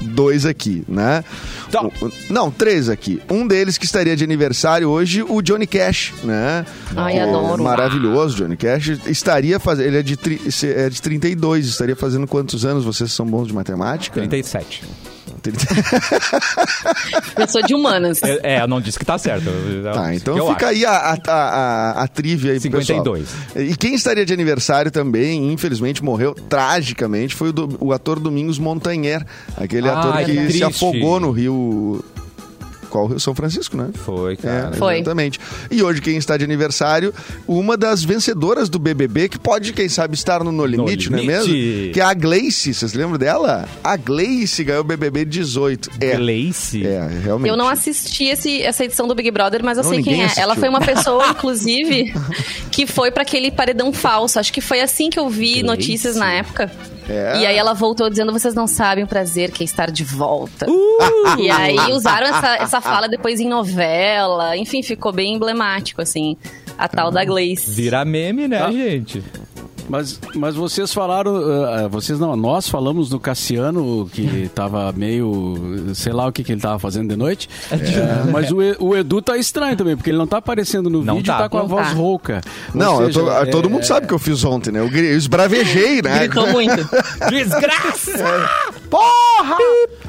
Speaker 3: dois aqui, né?
Speaker 1: Tá.
Speaker 3: O- não, três aqui. Um deles que estaria de aniversário hoje, o Johnny Cash, né?
Speaker 4: Ai,
Speaker 3: O
Speaker 4: adoro.
Speaker 3: Maravilhoso, Johnny Cash. Estaria fazendo. Ele é de, tri, é de 32, estaria fazendo quantos anos? Vocês são bons de matemática?
Speaker 1: 37.
Speaker 3: 30.
Speaker 4: Eu sou de humanas.
Speaker 1: É, é, eu não disse que tá certo. Eu-
Speaker 3: Tá, então fica
Speaker 1: acho.
Speaker 3: aí a, a, a, a, trivia aí pro
Speaker 1: 52.
Speaker 3: pessoal. E quem estaria de aniversário também, infelizmente morreu tragicamente, foi o, do- o ator Domingos Montanher, aquele
Speaker 1: Ah,
Speaker 3: ator
Speaker 1: que
Speaker 3: que se afogou no Rio. Qual Rio? São Francisco, né?
Speaker 1: Foi, cara.
Speaker 3: É,
Speaker 4: Foi.
Speaker 3: Exatamente. E hoje quem está de aniversário, uma das vencedoras do BBB, que pode, quem sabe, estar no No Limite, não é
Speaker 1: Limite.
Speaker 3: mesmo? Que é a Gleice, vocês lembram dela? A Gleice ganhou o BBB 18. É,
Speaker 1: Gleice.
Speaker 3: é realmente.
Speaker 4: Eu não assisti esse- essa edição do Big Brother, mas eu
Speaker 3: Não,
Speaker 4: sei quem é.
Speaker 3: assistiu.
Speaker 4: Ela foi uma pessoa, inclusive, que foi pra aquele paredão falso. Acho que foi assim que eu vi
Speaker 1: Gleice.
Speaker 4: notícias na época.
Speaker 3: É.
Speaker 4: E aí ela voltou dizendo: vocês não sabem o prazer que é estar de volta.
Speaker 3: Uh!
Speaker 4: E aí usaram essa, essa fala depois em novela. Enfim, ficou bem emblemático, assim. A tal da Gleice.
Speaker 1: Vira meme, né,
Speaker 2: Tá.
Speaker 1: gente?
Speaker 2: Mas, mas vocês falaram, ah, vocês não, nós falamos do Cassiano que tava meio, sei lá o que, que ele tava fazendo de noite. É, mas o, E- o Edu tá estranho também, porque ele não tá aparecendo no
Speaker 1: Não
Speaker 2: vídeo,
Speaker 1: tá.
Speaker 2: tá, com a
Speaker 4: Não
Speaker 2: voz
Speaker 4: tá.
Speaker 2: rouca. Ou
Speaker 3: Não, eu
Speaker 2: seja,
Speaker 3: tô-
Speaker 2: é-
Speaker 3: todo mundo sabe o que eu fiz ontem, né? Eu, eu esbravejei, né?
Speaker 4: Gritou muito.
Speaker 1: Desgraça!
Speaker 3: Porra!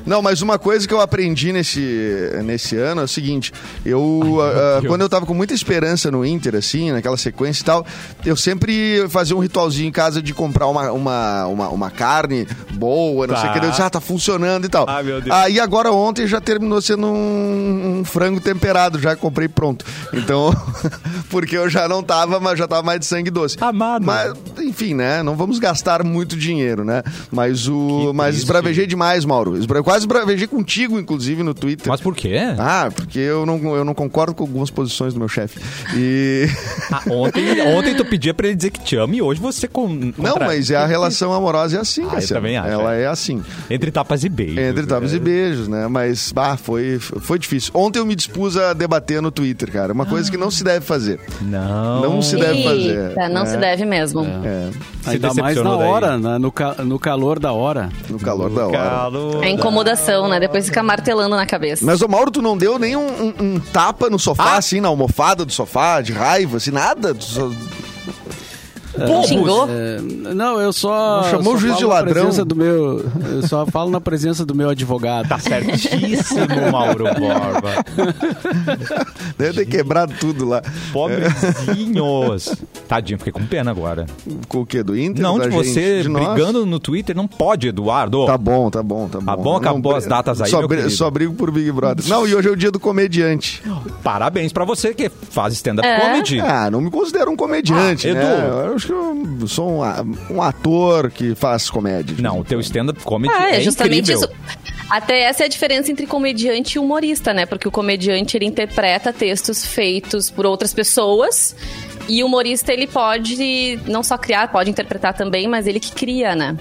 Speaker 3: Não, mas uma coisa que eu aprendi nesse, nesse ano é o seguinte: eu, ah, ah, quando eu tava com muita esperança no Inter, assim, naquela sequência e tal, eu sempre fazia um ritualzinho em casa de comprar uma, uma, uma, uma carne boa, não sei o
Speaker 1: Tá.
Speaker 3: que. Eu disse, ah, tá funcionando e tal.
Speaker 1: Ah, meu Deus.
Speaker 3: Aí agora ontem já terminou sendo um, um frango temperado, já comprei pronto. Então, porque eu já não tava, mas já tava mais de sangue doce.
Speaker 1: Amado.
Speaker 3: Mas, enfim, né? Não vamos gastar muito dinheiro, né? Mas o.
Speaker 1: Que
Speaker 3: Mas
Speaker 1: triste.
Speaker 3: Esbravejei demais, Mauro. Eu quase bravejei contigo, inclusive, no Twitter.
Speaker 1: Mas por quê?
Speaker 3: Ah, porque eu não, eu não concordo com algumas posições do meu chefe. E.
Speaker 1: Ah, ontem, ontem tu pedia pra ele dizer que te ama e hoje você com.
Speaker 3: Não, mas é a relação amorosa é assim,
Speaker 1: Ah, também acho,
Speaker 3: Ela
Speaker 1: é.
Speaker 3: é assim.
Speaker 1: Entre tapas e beijos.
Speaker 3: Entre tapas
Speaker 1: né?
Speaker 3: e beijos, né? Mas, bah, foi, foi difícil. Ontem eu me dispus a debater no Twitter, cara. Uma coisa que não se deve fazer.
Speaker 1: Não.
Speaker 3: Não se deve fazer.
Speaker 4: Eita, não
Speaker 3: né?
Speaker 4: se deve mesmo.
Speaker 3: É,
Speaker 1: Se
Speaker 2: Ainda mais na hora, né? no, ca- no calor da hora.
Speaker 3: no calor da
Speaker 4: É incomodação, né? Depois fica martelando na cabeça.
Speaker 3: Mas, ô Mauro, tu não deu nem um, um- um tapa no sofá,
Speaker 1: Ah.
Speaker 3: assim, na almofada do sofá, de raiva, assim, nada? Tu só-
Speaker 1: Bobos.
Speaker 4: Xingou?
Speaker 2: É, não, eu só.
Speaker 3: Não chamou
Speaker 2: só
Speaker 3: o juiz de ladrão?
Speaker 2: Do meu, eu só falo na presença do meu advogado.
Speaker 1: Tá certíssimo, Mauro Borba.
Speaker 3: Deve ter quebrado tudo lá.
Speaker 1: Pobrezinhos. Tadinho, fiquei com pena agora.
Speaker 3: Com o quê? Do Inter?
Speaker 1: Não,
Speaker 3: da
Speaker 1: de
Speaker 3: gente?
Speaker 1: você
Speaker 3: De nós?
Speaker 1: brigando no Twitter, não pode, Eduardo.
Speaker 3: Tá bom, tá bom, tá bom.
Speaker 1: Tá bom, acabou
Speaker 3: Não,
Speaker 1: as datas aí,
Speaker 3: Só,
Speaker 1: meu
Speaker 3: bri-
Speaker 1: querido.
Speaker 3: só brigo por Big Brother. Não, e hoje é o dia do comediante.
Speaker 1: Parabéns pra você que faz stand-up
Speaker 4: É?
Speaker 1: comedy.
Speaker 3: Ah, não me considero um comediante,
Speaker 1: Ah,
Speaker 3: né?
Speaker 1: Edu.
Speaker 3: Acho que eu sou um, um ator que faz comédia.
Speaker 1: Não, o teu stand-up comedy
Speaker 4: Ah,
Speaker 1: é,
Speaker 4: é justamente
Speaker 1: incrível.
Speaker 4: isso. Até essa é a diferença entre comediante e humorista, né? Porque o comediante ele interpreta textos feitos por outras pessoas e o humorista ele pode não só criar, pode interpretar também, mas ele que cria, né?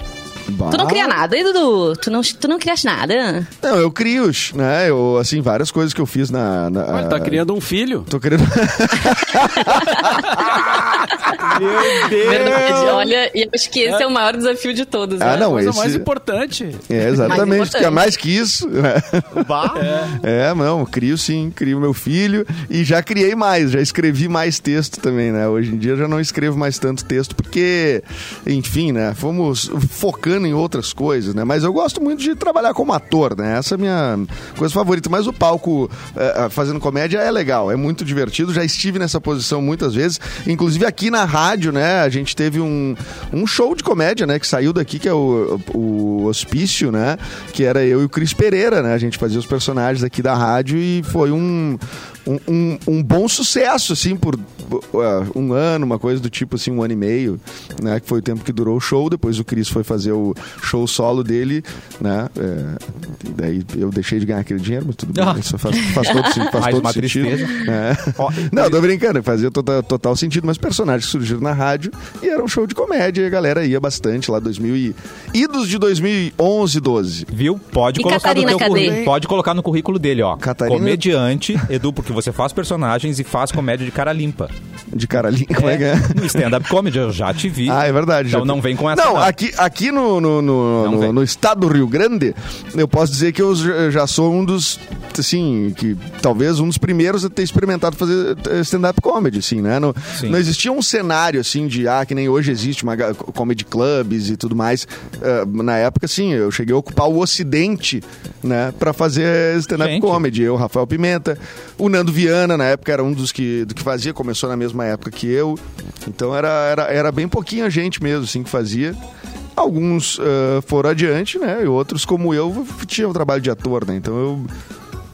Speaker 3: Bah.
Speaker 4: Tu não cria nada, e Dudu? Tu não, tu não criaste nada?
Speaker 3: Não, eu crio, né? Eu, assim, várias coisas que eu fiz na... na
Speaker 2: Olha, tá criando um filho.
Speaker 3: Tô querendo...
Speaker 1: Meu Deus!
Speaker 4: Verdade. Olha, e eu acho que esse é o maior desafio de todos,
Speaker 3: Ah,
Speaker 4: né?
Speaker 3: não,
Speaker 2: Coisa
Speaker 3: esse...
Speaker 2: mais importante.
Speaker 3: É, exatamente,
Speaker 4: Mais
Speaker 3: porque é mais que isso.
Speaker 1: Bah.
Speaker 3: É, não, crio sim, crio meu filho e já criei mais, já escrevi mais texto também, né? Hoje em dia eu já não escrevo mais tanto texto porque, enfim, né? Fomos focando em outras coisas, né? Mas eu gosto muito de trabalhar como ator, né? Essa é a minha coisa favorita. Mas o palco eh, fazendo comédia é legal, é muito divertido. Já estive nessa posição muitas vezes, inclusive aqui na rádio, né? A gente teve um, um show de comédia, né? Que saiu daqui, que é o, o Hospício, né? Que era eu e o Cris Pereira, né? A gente fazia os personagens aqui da rádio e foi um, um, um, um bom sucesso, assim, por uh, um ano, uma coisa do tipo, assim, um ano e meio, né? Que foi o tempo que durou o show. Depois o Cris foi fazer o show solo dele, né? É, daí eu deixei de ganhar aquele dinheiro, mas tudo bem.
Speaker 1: Ah.
Speaker 3: Isso faz, faz todo, faz
Speaker 1: Mais
Speaker 3: todo
Speaker 1: uma
Speaker 3: sentido. É.
Speaker 1: Ó,
Speaker 3: Não, tô brincando, fazia total, total sentido, mas personagens surgiram na rádio e era um show de comédia e a galera ia bastante lá 2000 e... Idos de 2011, 12.
Speaker 1: Viu? Pode
Speaker 4: E
Speaker 1: colocar
Speaker 4: Catarina,
Speaker 1: no teu
Speaker 4: cadê?
Speaker 1: currículo. Pode colocar no currículo dele, ó.
Speaker 3: Catarina-
Speaker 1: Comediante, Edu, porque você faz personagens e faz comédia de cara limpa.
Speaker 3: De cara limpa, como é que é?
Speaker 1: No stand-up comedy, eu já te vi.
Speaker 3: Ah, é verdade.
Speaker 1: Então não vem com essa.
Speaker 3: Não, aqui, aqui no, no, no,
Speaker 1: Não
Speaker 3: no- no estado do Rio Grande, eu posso dizer que eu já sou um dos, assim, que talvez um dos primeiros a ter experimentado fazer eh, stand-up comedy, assim, né? Não,
Speaker 1: Sim.
Speaker 3: não existia um cenário, assim, de, ah, que nem hoje existe uma comedy clubs e tudo mais. Eh, na época, assim, eu cheguei a ocupar o Ocidente, né, pra fazer stand-up comedy. Eu, Rafael Pimenta, o Nando Viana, na época, era um dos que, do que fazia, começou na mesma época que eu. Então era, era, era bem pouquinha gente mesmo, assim, que fazia. Alguns ah, foram adiante, né? E outros, como eu, tinham trabalho de ator, né? Então eu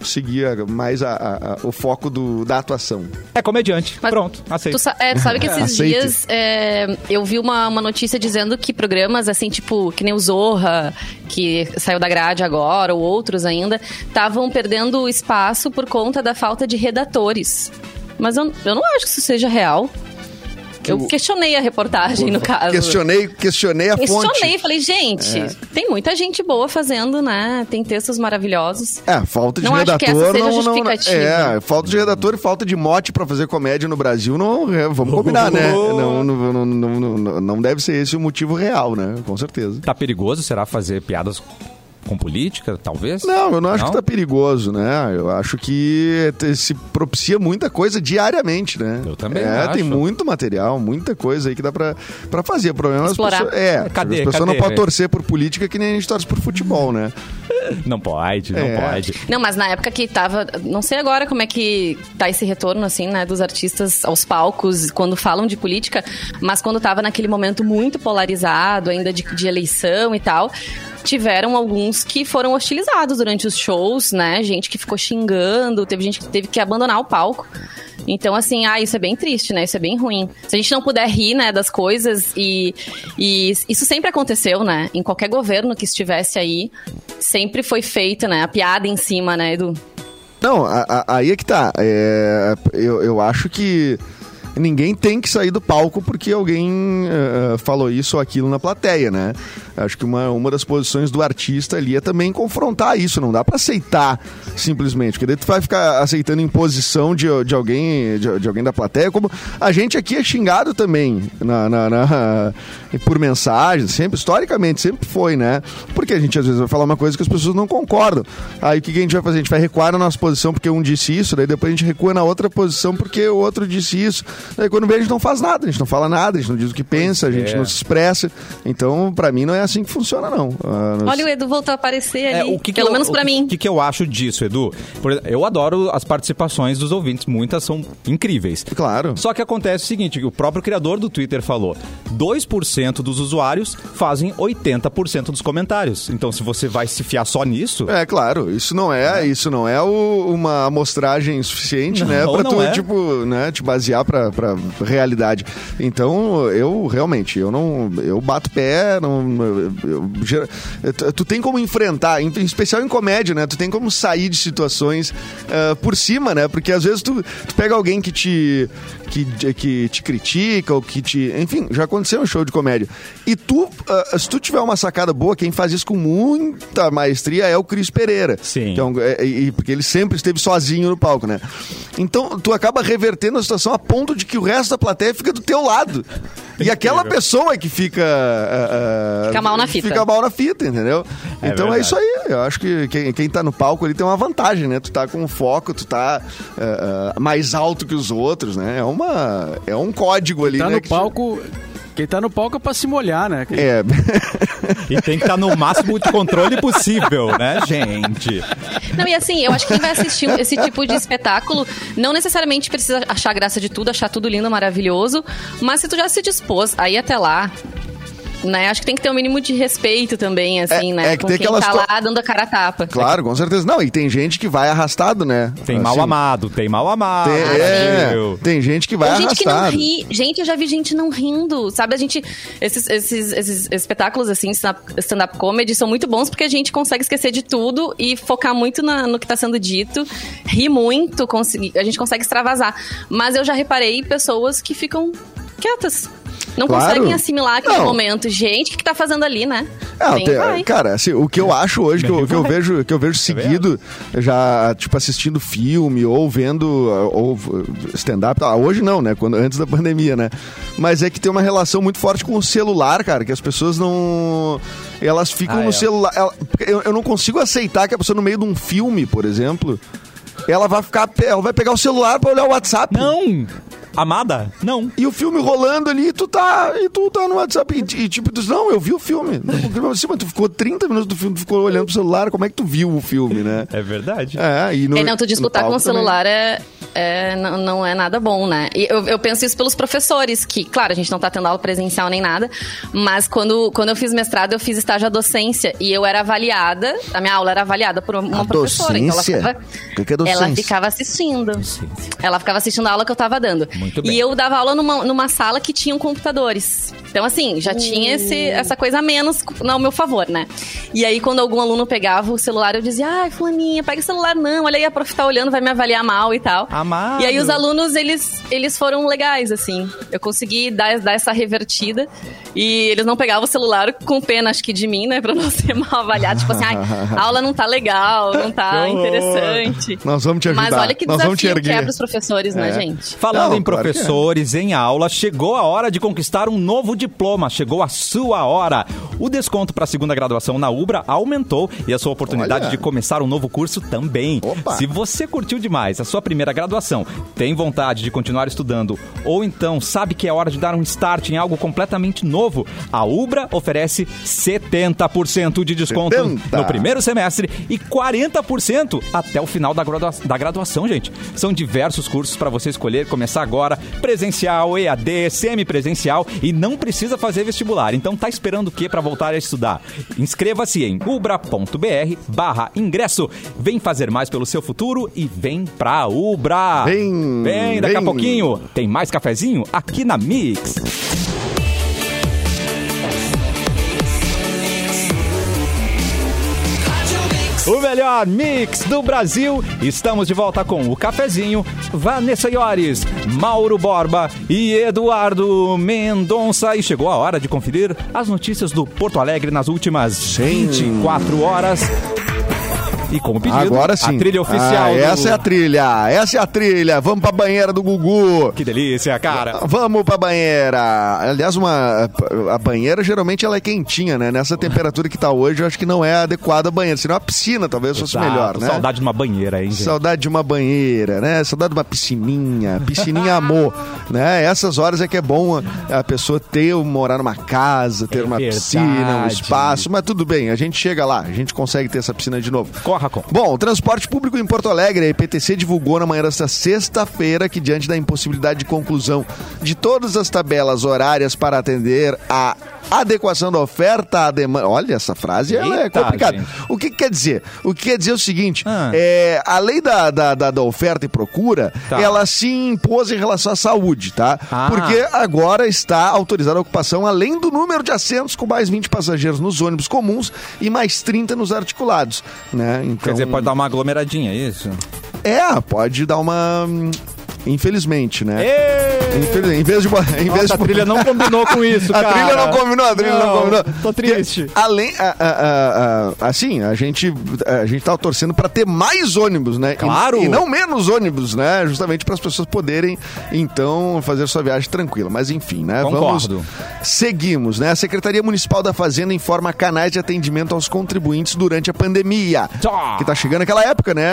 Speaker 3: seguia mais a- a- a- o foco do, da atuação.
Speaker 1: É comediante.
Speaker 4: Mas
Speaker 1: Pronto, aceito.
Speaker 4: Tu, sa- é, tu sabe que esses dias é, eu vi uma, uma notícia dizendo que programas assim, tipo, que nem o Zorra, que saiu da grade agora, ou outros ainda, estavam perdendo espaço por conta da falta de redatores. Mas eu, eu não acho que isso seja real. Eu questionei a reportagem, no caso.
Speaker 3: Questionei, questionei a
Speaker 4: Questionei,
Speaker 3: fonte.
Speaker 4: falei, gente, tem muita gente boa fazendo, né? Tem textos maravilhosos.
Speaker 3: É, falta de
Speaker 4: Não acho que essa
Speaker 3: redator
Speaker 4: seja
Speaker 3: não, não,
Speaker 4: justificativa.
Speaker 3: É, falta de redator e falta de mote pra fazer comédia no Brasil, não, é, vamos combinar, né? Não, não, não, não, não, não deve ser esse o motivo real, né? Com certeza.
Speaker 1: Tá perigoso, será, fazer piadas com política, talvez?
Speaker 3: Não, eu não acho
Speaker 1: Não?
Speaker 3: que tá perigoso, né? Eu acho que se propicia muita coisa diariamente, né?
Speaker 1: Eu também
Speaker 3: É,
Speaker 1: acho.
Speaker 3: tem muito material, muita coisa aí que dá pra, pra fazer. O problema é as
Speaker 4: Explorar.
Speaker 3: pessoas... É,
Speaker 1: Cadê?
Speaker 3: as pessoas
Speaker 1: Cadê?
Speaker 3: não podem torcer por política que nem a gente torce por futebol, né?
Speaker 1: Não pode, não
Speaker 3: É.
Speaker 1: pode.
Speaker 4: Não, mas na época que tava. Não sei agora como é que tá esse retorno, assim, né, dos artistas aos palcos quando falam de política, mas quando tava naquele momento muito polarizado, ainda de, de eleição e tal. Tiveram alguns que foram hostilizados durante os shows, né? Gente que ficou xingando, teve gente que teve que abandonar o palco. Então, assim, ah, isso é bem triste, né? Isso é bem ruim. Se a gente não puder rir, né, das coisas e, e isso sempre aconteceu, né? Em qualquer governo que estivesse aí, sempre foi feito, né? A piada em cima, né, Edu?
Speaker 3: Não, a- a- aí é que tá. É, eu, eu acho que ninguém tem que sair do palco porque alguém eh, falou isso ou aquilo na plateia, né? Acho que uma, uma das posições do artista ali é também confrontar isso. Não dá pra aceitar simplesmente, porque daí tu vai ficar aceitando imposição de, de alguém de, de alguém da plateia, como a gente aqui é xingado também na, na- na- por mensagens, sempre, historicamente, sempre foi, né? Porque a gente às vezes vai falar uma coisa que as pessoas não concordam. Aí o que, que a gente vai fazer? A gente vai recuar na nossa posição porque um disse isso, daí depois a gente recua na outra posição porque o outro disse isso. Daí quando vê a gente não faz nada, a gente não fala nada, a gente não diz o que pensa, a gente
Speaker 1: é.
Speaker 3: não se expressa. Então, pra mim, não é assim que funciona, não. Ah, nós-
Speaker 4: Olha, o Edu voltou a aparecer
Speaker 1: É,
Speaker 4: ali.
Speaker 1: o que que
Speaker 4: pelo
Speaker 1: eu-
Speaker 4: menos
Speaker 1: que-
Speaker 4: mim.
Speaker 1: O que, que eu acho disso, Edu? Por eu adoro as participações dos ouvintes, muitas são incríveis.
Speaker 3: Claro.
Speaker 1: Só que acontece o seguinte, o próprio criador do Twitter falou, 2% dos usuários fazem 80% dos comentários. Então, se você vai se fiar só nisso,
Speaker 3: É, claro, isso não é, isso não é o- uma amostragem suficiente,
Speaker 1: Não,
Speaker 3: né, pra tu,
Speaker 1: é.
Speaker 3: tipo, né, te basear pra, pra realidade. Então, eu realmente, eu não, eu bato pé, não, tu, tem como enfrentar, em, especial em comédia, né, tu tem como sair de situações ah, por cima, né, porque às vezes tu, tu pega alguém que te, que, que te critica ou que te, enfim, já aconteceu um show de comédia, e tu, ah, se tu tiver uma sacada boa, quem faz isso com muita maestria é o Cris Pereira.
Speaker 1: Sim.
Speaker 3: É um- é- e- porque ele sempre esteve sozinho no palco, né? Então, tu acaba revertendo a situação a ponto de que o resto da plateia fica do teu lado. E aquela pessoa é que fica. ah,
Speaker 4: Fica mal na fita.
Speaker 3: Fica mal na fita, entendeu?
Speaker 1: É
Speaker 3: então é
Speaker 1: verdade.
Speaker 3: isso aí. Eu acho que quem, quem tá no palco ali tem uma vantagem, né? Tu tá com foco, tu tá ah, mais alto que os outros, né? É, uma, é um código ali,
Speaker 2: Tá
Speaker 3: né?
Speaker 2: no
Speaker 3: que-
Speaker 2: palco. Quem tá no palco é pra se molhar, né?
Speaker 3: É.
Speaker 1: e tem que estar no máximo de controle possível, né, gente?
Speaker 4: Não, e assim, eu acho que quem vai assistir esse tipo de espetáculo não necessariamente precisa achar graça de tudo, achar tudo lindo, maravilhoso, mas se tu já se dispôs a ir até lá, né, acho que tem que ter um mínimo de respeito também, assim,
Speaker 3: É-
Speaker 4: né,
Speaker 3: é que
Speaker 4: com
Speaker 3: tem
Speaker 4: quem
Speaker 3: aquela
Speaker 4: tá lá dando a cara a tapa.
Speaker 3: Claro, com certeza. Não, e tem gente que vai arrastado, né?
Speaker 1: Tem mal
Speaker 3: Assim,
Speaker 1: amado, tem mal amado.
Speaker 3: Tem, é, tem gente que vai
Speaker 4: Ou gente que não
Speaker 3: arrastado.
Speaker 4: ri. Gente, eu já vi gente não rindo. Sabe, a gente. Esses, esses, esses espetáculos, assim, stand- stand-up comedy, são muito bons porque a gente consegue esquecer de tudo e focar muito na- no que tá sendo dito, rir muito, consegui- a gente consegue extravasar. Mas eu já reparei pessoas que ficam quietas. Não
Speaker 3: Claro.
Speaker 4: conseguem assimilar aquele
Speaker 3: Não.
Speaker 4: momento. Gente, o que, que tá fazendo ali, né?
Speaker 3: É, tem- cara, assim, o que eu acho hoje, que eu, que eu vejo, que eu vejo seguido, já, tipo, assistindo filme ou vendo ou stand-up, tá, hoje não, né? Quando, antes da pandemia, né? Mas é que tem uma relação muito forte com o celular, cara, que as pessoas não. Elas ficam
Speaker 1: Ah,
Speaker 3: no
Speaker 1: é.
Speaker 3: celular. ela- eu, eu não consigo aceitar que a pessoa, no meio de um filme, por exemplo, ela vai ficar. Ela vai pegar o celular pra olhar o WhatsApp.
Speaker 1: Não! Amada? Não.
Speaker 3: E o filme rolando ali, e tu tá, e tu tá no WhatsApp. E, e, tipo, tu diz, não, eu vi o filme. Não, assim, mas tu ficou 30 minutos do filme, tu ficou olhando pro celular, como é que tu viu o filme, né?
Speaker 1: É verdade.
Speaker 3: É, e no,
Speaker 4: É, não, tu disputar com
Speaker 3: palco
Speaker 4: o celular é, é- não, não é nada bom, né? E eu, eu penso isso pelos professores, que, claro, a gente não tá tendo aula presencial nem nada, mas quando, quando eu fiz mestrado, eu fiz estágio à docência e eu era avaliada, a minha aula era avaliada por uma
Speaker 3: A
Speaker 4: professora. Então ela
Speaker 3: docência?
Speaker 4: ficava,
Speaker 3: O que que é docência?
Speaker 4: ela ficava assistindo. Ela ficava assistindo a aula que eu tava dando.
Speaker 1: Muito bem.
Speaker 4: E eu dava aula numa, numa sala que tinham computadores. Então, assim, já tinha esse, essa coisa a menos ao meu favor, né? E aí, quando algum aluno pegava o celular, eu dizia, ai, fulaninha, pega o celular não, olha aí, a prof tá olhando, vai me avaliar mal e tal.
Speaker 1: Amado.
Speaker 4: E aí os alunos, eles, eles foram legais, assim. Eu consegui dar, dar essa revertida e eles não pegavam o celular com pena, acho que de mim, né? Pra não ser mal avaliado. Tipo assim, ai, a aula não tá legal, não tá
Speaker 1: Que
Speaker 4: interessante.
Speaker 3: Nós vamos te ajudar.
Speaker 4: Mas olha que
Speaker 3: Nós vamos te
Speaker 4: desafio
Speaker 3: erguer.
Speaker 4: quebra os professores, né,
Speaker 3: É.
Speaker 4: gente?
Speaker 1: Falando
Speaker 3: Não,
Speaker 1: em
Speaker 3: claro é.
Speaker 1: professores, em aula, chegou a hora de conquistar um novo diploma. Chegou a sua hora. O desconto para a segunda graduação na Ubra aumentou e a sua oportunidade
Speaker 3: Olha.
Speaker 1: de começar um novo curso também.
Speaker 3: Opa.
Speaker 1: Se você curtiu demais a sua primeira graduação, tem vontade de continuar estudando ou então sabe que é hora de dar um start em algo completamente novo, a Ubra oferece 70% de desconto
Speaker 3: 70.
Speaker 1: no primeiro semestre e 40% até o final da, gradua- da graduação, gente. São diversos cursos para você escolher, começar agora, presencial, EAD, semipresencial e não precisa fazer vestibular. Então tá esperando o que para voltar a estudar? Inscreva-se em ubra.br barra ingresso. Vem fazer mais pelo seu futuro e vem pra Ubra.
Speaker 3: Vem,
Speaker 1: Vem, daqui a
Speaker 3: vem.
Speaker 1: pouquinho tem mais cafezinho aqui na Mix. Melhor mix do Brasil. Estamos de volta com o cafezinho. Vanessa Iores, Mauro Borba e Eduardo Mendonça. E chegou a hora de conferir as notícias do Porto Alegre nas últimas 24 horas. E como pedido,
Speaker 3: Agora sim.
Speaker 1: a trilha oficial.
Speaker 3: Ah,
Speaker 1: do-
Speaker 3: Essa é a trilha, essa é a trilha. Vamos pra banheira do Gugu.
Speaker 1: Que delícia, cara.
Speaker 3: Vamos pra banheira. Aliás, uma, a banheira geralmente ela é quentinha, né? Nessa temperatura que tá hoje, eu acho que não é adequada a banheira. Senão a piscina talvez fosse
Speaker 1: Exato,
Speaker 3: melhor, né?
Speaker 1: Saudade de uma banheira, hein, gente?
Speaker 3: Saudade de uma banheira, né? Saudade de uma piscininha, piscininha amor, né? Essas horas é que é bom a pessoa ter, morar numa casa, ter
Speaker 1: É
Speaker 3: uma
Speaker 1: verdade.
Speaker 3: piscina, um espaço, mas tudo bem, a gente chega lá, a gente consegue ter essa piscina de novo.
Speaker 1: Corra com.
Speaker 3: Bom, o transporte público em Porto Alegre, a IPTC divulgou na manhã desta sexta-feira que, diante da impossibilidade de conclusão de todas as tabelas horárias para atender a adequação da oferta à demanda. Olha, essa frase ela é complicada.
Speaker 1: gente.
Speaker 3: O que, que quer dizer? O que quer dizer é o seguinte:
Speaker 1: Ah.
Speaker 3: é, a lei da, da, da- da oferta e procura,
Speaker 1: Tá.
Speaker 3: ela se impôs em relação à saúde, tá?
Speaker 1: Ah.
Speaker 3: Porque agora está autorizada a ocupação além do número de assentos com mais 20 passageiros nos ônibus comuns e mais 30 nos articulados, né? Então,
Speaker 1: Quer dizer, pode dar uma aglomeradinha, é isso?
Speaker 3: É, pode dar uma... Infelizmente, né? Infeliz- Em vez de... Em vez
Speaker 1: Nossa,
Speaker 3: de
Speaker 1: a trilha não combinou com isso,
Speaker 3: A
Speaker 1: cara.
Speaker 3: trilha não combinou, a trilha não,
Speaker 1: Não,
Speaker 3: combinou.
Speaker 1: tô triste.
Speaker 3: Porque, além, a- a- a- a- assim, a gente, a gente tava torcendo pra ter mais ônibus, né? E-
Speaker 1: Claro.
Speaker 3: E, não menos ônibus, né? Justamente para as pessoas poderem, então, fazer sua viagem tranquila. Mas enfim, né?
Speaker 1: Concordo.
Speaker 3: Vamos. Seguimos, né? A Secretaria Municipal da Fazenda informa canais de atendimento aos contribuintes durante a pandemia.
Speaker 1: Tá.
Speaker 3: Que tá chegando aquela época, né,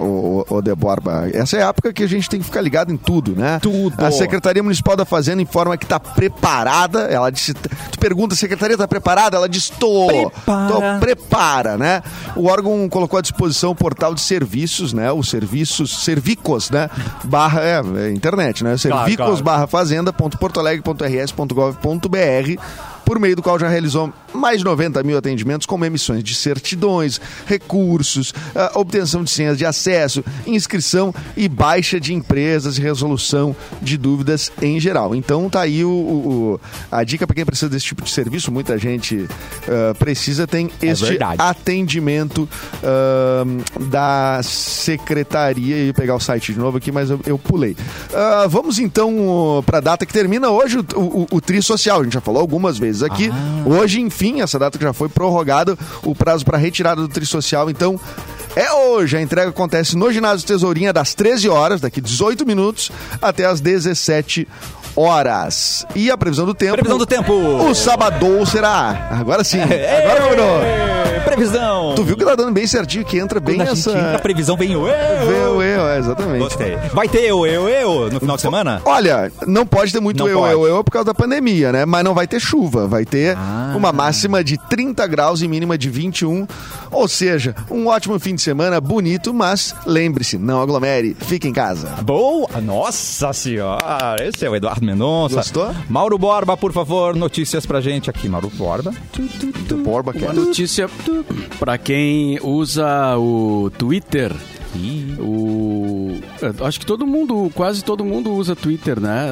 Speaker 3: o, o, o De Borba? Essa é a época que a gente tem que ficar ligado em tudo, né?
Speaker 1: Tudo.
Speaker 3: A Secretaria Municipal da Fazenda informa que está preparada. Ela disse. Tu pergunta, a secretaria está preparada? Ela diz: tô.
Speaker 1: Prepara.
Speaker 3: Tô, prepara, né? O órgão colocou à disposição o portal de serviços, né? Os serviços, Servicos, né? Barra, é, é internet, né? Servicos
Speaker 1: claro.
Speaker 3: barra fazenda.portoalegre.rs.gov.br por meio do qual já realizou mais de 90 mil atendimentos, como emissões de certidões, recursos, ah, obtenção de senhas de acesso, inscrição e baixa de empresas e resolução de dúvidas em geral. Então tá aí o, o- a dica para quem precisa desse tipo de serviço, muita gente ah, precisa, tem este
Speaker 1: verdade.
Speaker 3: atendimento ah, da secretaria. Eu ia pegar o site de novo aqui, mas eu, eu pulei. Ah, vamos então para a data que termina hoje o, o, o Tri Social. A gente já falou algumas vezes aqui. Hoje, enfim, essa data que já foi prorrogada, o prazo para retirada do Tri Social. Então. É hoje, a entrega acontece no ginásio Tesourinha das 13 horas, daqui 18 minutos, até as 17 horas. E a previsão do tempo?
Speaker 1: Previsão do tempo.
Speaker 3: O sábado será. Agora sim. Agora combinou.
Speaker 1: Previsão.
Speaker 3: Tu viu que tá dando bem certinho, que entra bem
Speaker 1: Quando a
Speaker 3: essa...
Speaker 1: entra, a previsão vem o eu.
Speaker 3: Eu, eu, é, exatamente.
Speaker 1: Gostei. Vai ter eu, eu, eu no final de semana?
Speaker 3: Olha, não pode ter muito
Speaker 1: Não
Speaker 3: eu,
Speaker 1: pode.
Speaker 3: eu, eu por causa da pandemia, né? Mas não vai ter chuva. Vai ter
Speaker 1: Ah.
Speaker 3: uma máxima de 30 graus e mínima de 21. Ou seja, um ótimo fim de semana, bonito, mas lembre-se, não aglomere, fique em casa.
Speaker 1: Boa! Nossa senhora! Esse é o Eduardo Mendonça.
Speaker 3: Gostou?
Speaker 1: Mauro Borba, por favor, notícias pra gente aqui. Mauro Borba.
Speaker 3: Borba
Speaker 2: Uma notícia para quem usa o Twitter. O eu acho que todo mundo, quase todo mundo usa Twitter, né?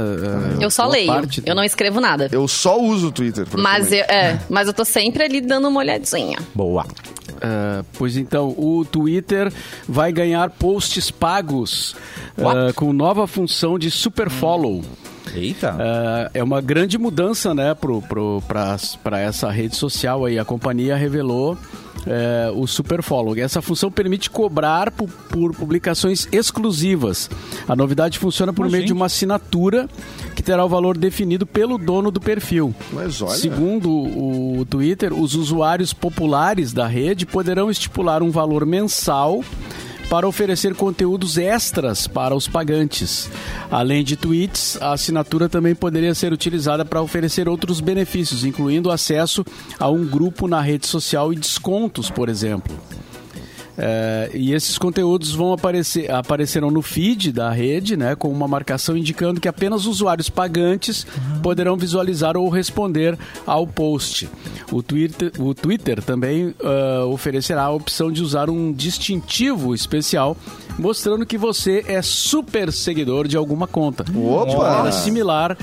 Speaker 4: Eu só
Speaker 2: Boa
Speaker 4: leio,
Speaker 2: parte
Speaker 4: eu não escrevo nada.
Speaker 3: Eu só uso o Twitter.
Speaker 4: Mas eu, é, mas eu tô sempre ali dando uma olhadinha.
Speaker 1: Boa.
Speaker 2: É, pois então, o Twitter vai ganhar posts pagos é, com nova função de super follow.
Speaker 1: Eita.
Speaker 2: É, é uma grande mudança, né, para essa rede social aí. A companhia revelou é, o Super Follow. E essa função permite cobrar por, por publicações exclusivas. A novidade funciona por
Speaker 1: Mas,
Speaker 2: meio de
Speaker 1: gente.
Speaker 2: uma assinatura que terá o valor definido pelo dono do perfil.
Speaker 3: Mas olha.
Speaker 2: Segundo o Twitter, os usuários populares da rede poderão estipular um valor mensal para oferecer conteúdos extras para os pagantes. Além de tweets, a assinatura também poderia ser utilizada para oferecer outros benefícios, incluindo acesso a um grupo na rede social e descontos, por exemplo. É, e esses conteúdos vão aparecer aparecerão no feed da rede, né, com uma marcação indicando que apenas usuários pagantes poderão visualizar ou responder ao post. O Twitter, o Twitter também ah, oferecerá a opção de usar um distintivo especial, mostrando que você é super seguidor de alguma conta.
Speaker 3: Opa!
Speaker 2: De maneira similar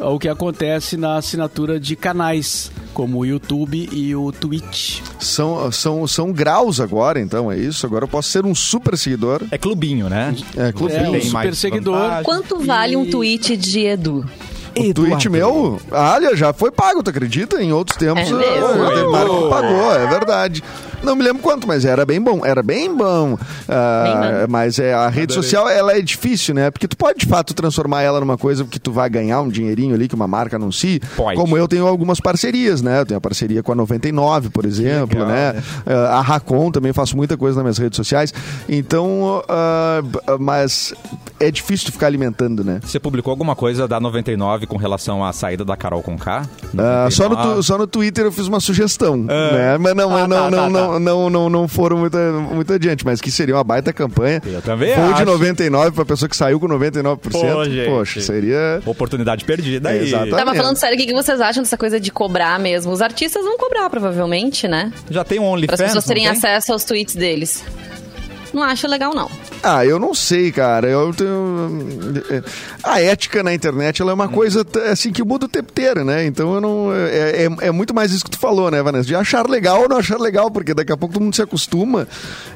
Speaker 2: ao que acontece na assinatura de canais. como o YouTube e o Twitch.
Speaker 3: São, são, são graus agora, então, é isso? Agora eu posso ser um super seguidor.
Speaker 1: É clubinho, né?
Speaker 3: É, clubinho.
Speaker 2: É, um super seguidor.
Speaker 1: vantagem.
Speaker 4: Quanto vale um
Speaker 2: E-
Speaker 4: tweet de Edu?
Speaker 3: O tweet meu, olha, já foi pago, tu acredita? Em outros tempos,
Speaker 4: É
Speaker 3: o Ademar pagou, é verdade. Não me lembro quanto, mas era bem bom, era bem bom. Ah,
Speaker 4: Bem bom.
Speaker 3: mas é, a rede social, ela é difícil, né? Porque tu pode, de fato, transformar ela numa coisa que tu vai ganhar um dinheirinho ali, que uma marca anuncie.
Speaker 1: Pode.
Speaker 3: Como eu tenho algumas parcerias, né? Eu tenho a parceria com a 99, por exemplo,
Speaker 1: legal,
Speaker 3: né?
Speaker 1: né?
Speaker 3: A Racon também faço muita coisa nas minhas redes sociais. Então, b- mas é difícil tu ficar alimentando, né?
Speaker 1: Você publicou alguma coisa da 99 com relação à saída da Carol Conká?
Speaker 3: Ah, só, no,
Speaker 1: 99?
Speaker 3: tu- só no Twitter eu fiz uma sugestão, né? Mas não,
Speaker 1: Ah,
Speaker 3: mas não,
Speaker 1: tá,
Speaker 3: não,
Speaker 1: tá,
Speaker 3: não, não, não, não foram muito, muito adiante, mas que seria uma baita campanha.
Speaker 1: Eu também
Speaker 3: Voo de
Speaker 1: acho.
Speaker 3: 99 pra pessoa que saiu com 99%.
Speaker 1: Pô, gente.
Speaker 3: Poxa, seria...
Speaker 1: Oportunidade perdida aí.
Speaker 3: Exatamente.
Speaker 4: Tava falando sério, o que que vocês acham dessa coisa de cobrar mesmo? Os artistas vão cobrar, provavelmente, né?
Speaker 1: Já tem um
Speaker 4: Para
Speaker 1: OnlyFans,
Speaker 4: as pessoas terem acesso aos tweets deles. Não acho legal, não.
Speaker 3: Ah, eu não sei, cara. Eu tenho... A ética na internet ela é uma coisa assim que muda o tempo inteiro, né? Então eu não. É, é, é muito mais isso que tu falou, né, Vanessa? De achar legal ou não achar legal, porque daqui a pouco todo mundo se acostuma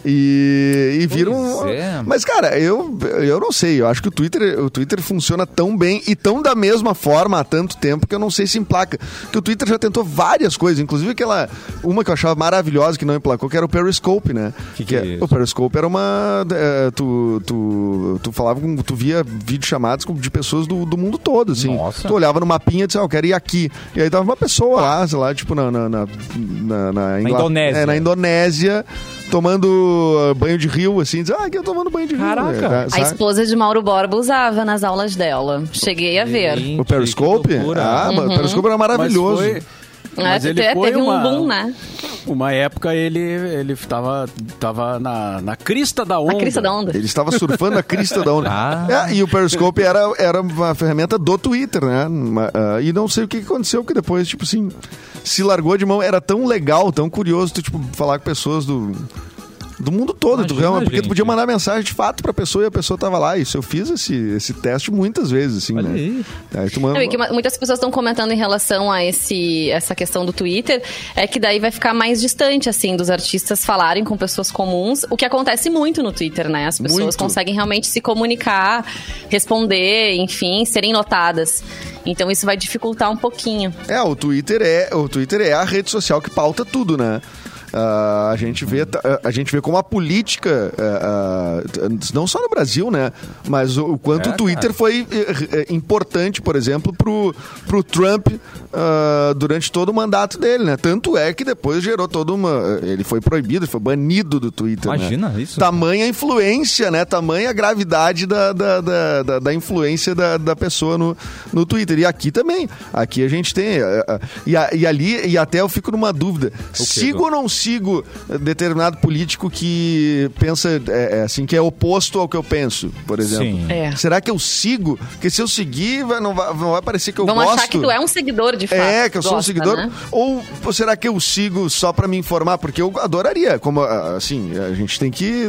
Speaker 3: e, e vira um.
Speaker 1: É.
Speaker 3: Mas, cara, eu, eu não sei. Eu acho que o Twitter, o Twitter funciona tão bem e tão da mesma forma há tanto tempo que eu não sei se emplaca. Que o Twitter já tentou várias coisas, inclusive aquela. Uma que eu achava maravilhosa que não emplacou, que era o Periscope, né?
Speaker 1: Que que é isso?
Speaker 3: O Periscope era uma. é, tu, tu, tu falava com. Tu via videochamadas com- de pessoas do, do mundo todo, assim.
Speaker 1: Nossa.
Speaker 3: Tu olhava no mapinha e disse, ah, eu quero ir aqui. E aí tava uma pessoa lá, sei lá, tipo, na. Na, na, na, na Ingla-
Speaker 1: Indonésia.
Speaker 3: É, na Indonésia, tomando uh, banho de rio, assim, diz, ah, aqui eu tô tomando banho de rio.
Speaker 1: Caraca.
Speaker 3: É,
Speaker 4: A esposa de Mauro Borba usava nas aulas dela. Cheguei a ver.
Speaker 1: Gente,
Speaker 3: O Periscope? Ah, mas o Periscope era maravilhoso.
Speaker 2: Mas foi, mas
Speaker 4: É,
Speaker 2: ele
Speaker 4: te-
Speaker 2: foi
Speaker 4: teve
Speaker 2: uma,
Speaker 4: um boom, né?
Speaker 2: Uma época ele, ele tava, tava na, na crista da onda.
Speaker 4: A crista da onda.
Speaker 3: Ele estava surfando a crista da onda.
Speaker 1: Ah.
Speaker 3: É, e o Periscope era, era uma ferramenta do Twitter, né? Ah, e não sei o que que aconteceu, que depois, tipo assim, se largou de mão. Era tão legal, tão curioso tu, tipo, falar com pessoas do. Do mundo todo,
Speaker 1: Imagina,
Speaker 3: realmente, porque
Speaker 1: gente.
Speaker 3: tu podia mandar mensagem de fato pra pessoa e a pessoa tava lá. Isso eu fiz esse, esse teste muitas vezes, assim,
Speaker 1: Olha
Speaker 3: né?
Speaker 1: aí.
Speaker 3: Aí tu manda.
Speaker 4: Não, muitas pessoas estão comentando em relação a esse, essa questão do Twitter, é que daí vai ficar mais distante, assim, dos artistas falarem com pessoas comuns, o que acontece muito no Twitter, né? As pessoas
Speaker 3: Muito.
Speaker 4: conseguem realmente se comunicar, responder, enfim, serem notadas. Então isso vai dificultar um pouquinho.
Speaker 3: É, o Twitter é, o Twitter é a rede social que pauta tudo, né? Ah, a gente vê ta- a gente vê como a política ah, ah, não só no Brasil né mas o, o quanto
Speaker 1: É,
Speaker 3: o Twitter
Speaker 1: cara.
Speaker 3: foi eh, eh, importante por exemplo pro, pro Trump ah, durante todo o mandato dele né tanto é que depois gerou toda uma ele foi proibido ele foi banido do Twitter né?
Speaker 1: Imagina isso.
Speaker 3: tamanha influência, né? Tamanha gravidade da, da, da, da- da influência da, da pessoa no, no Twitter. E aqui também. Aqui a gente tem. eh, eh, E, e ali, e até eu fico numa dúvida. sigo
Speaker 1: Gu?
Speaker 3: ou não sigo determinado político que pensa é, é, assim, que é oposto ao que eu penso, por exemplo?
Speaker 1: Sim.
Speaker 4: É.
Speaker 3: Será que eu sigo? Porque se eu seguir, vai- não, vai, não vai parecer que eu
Speaker 4: Vão
Speaker 3: gosto.
Speaker 4: achar que tu é um seguidor, de fato.
Speaker 3: É, que eu sou um
Speaker 4: Gosta,
Speaker 3: seguidor.
Speaker 4: né?
Speaker 3: Ou será que eu sigo só pra me informar? Porque eu adoraria, como ah, assim, a gente tem que,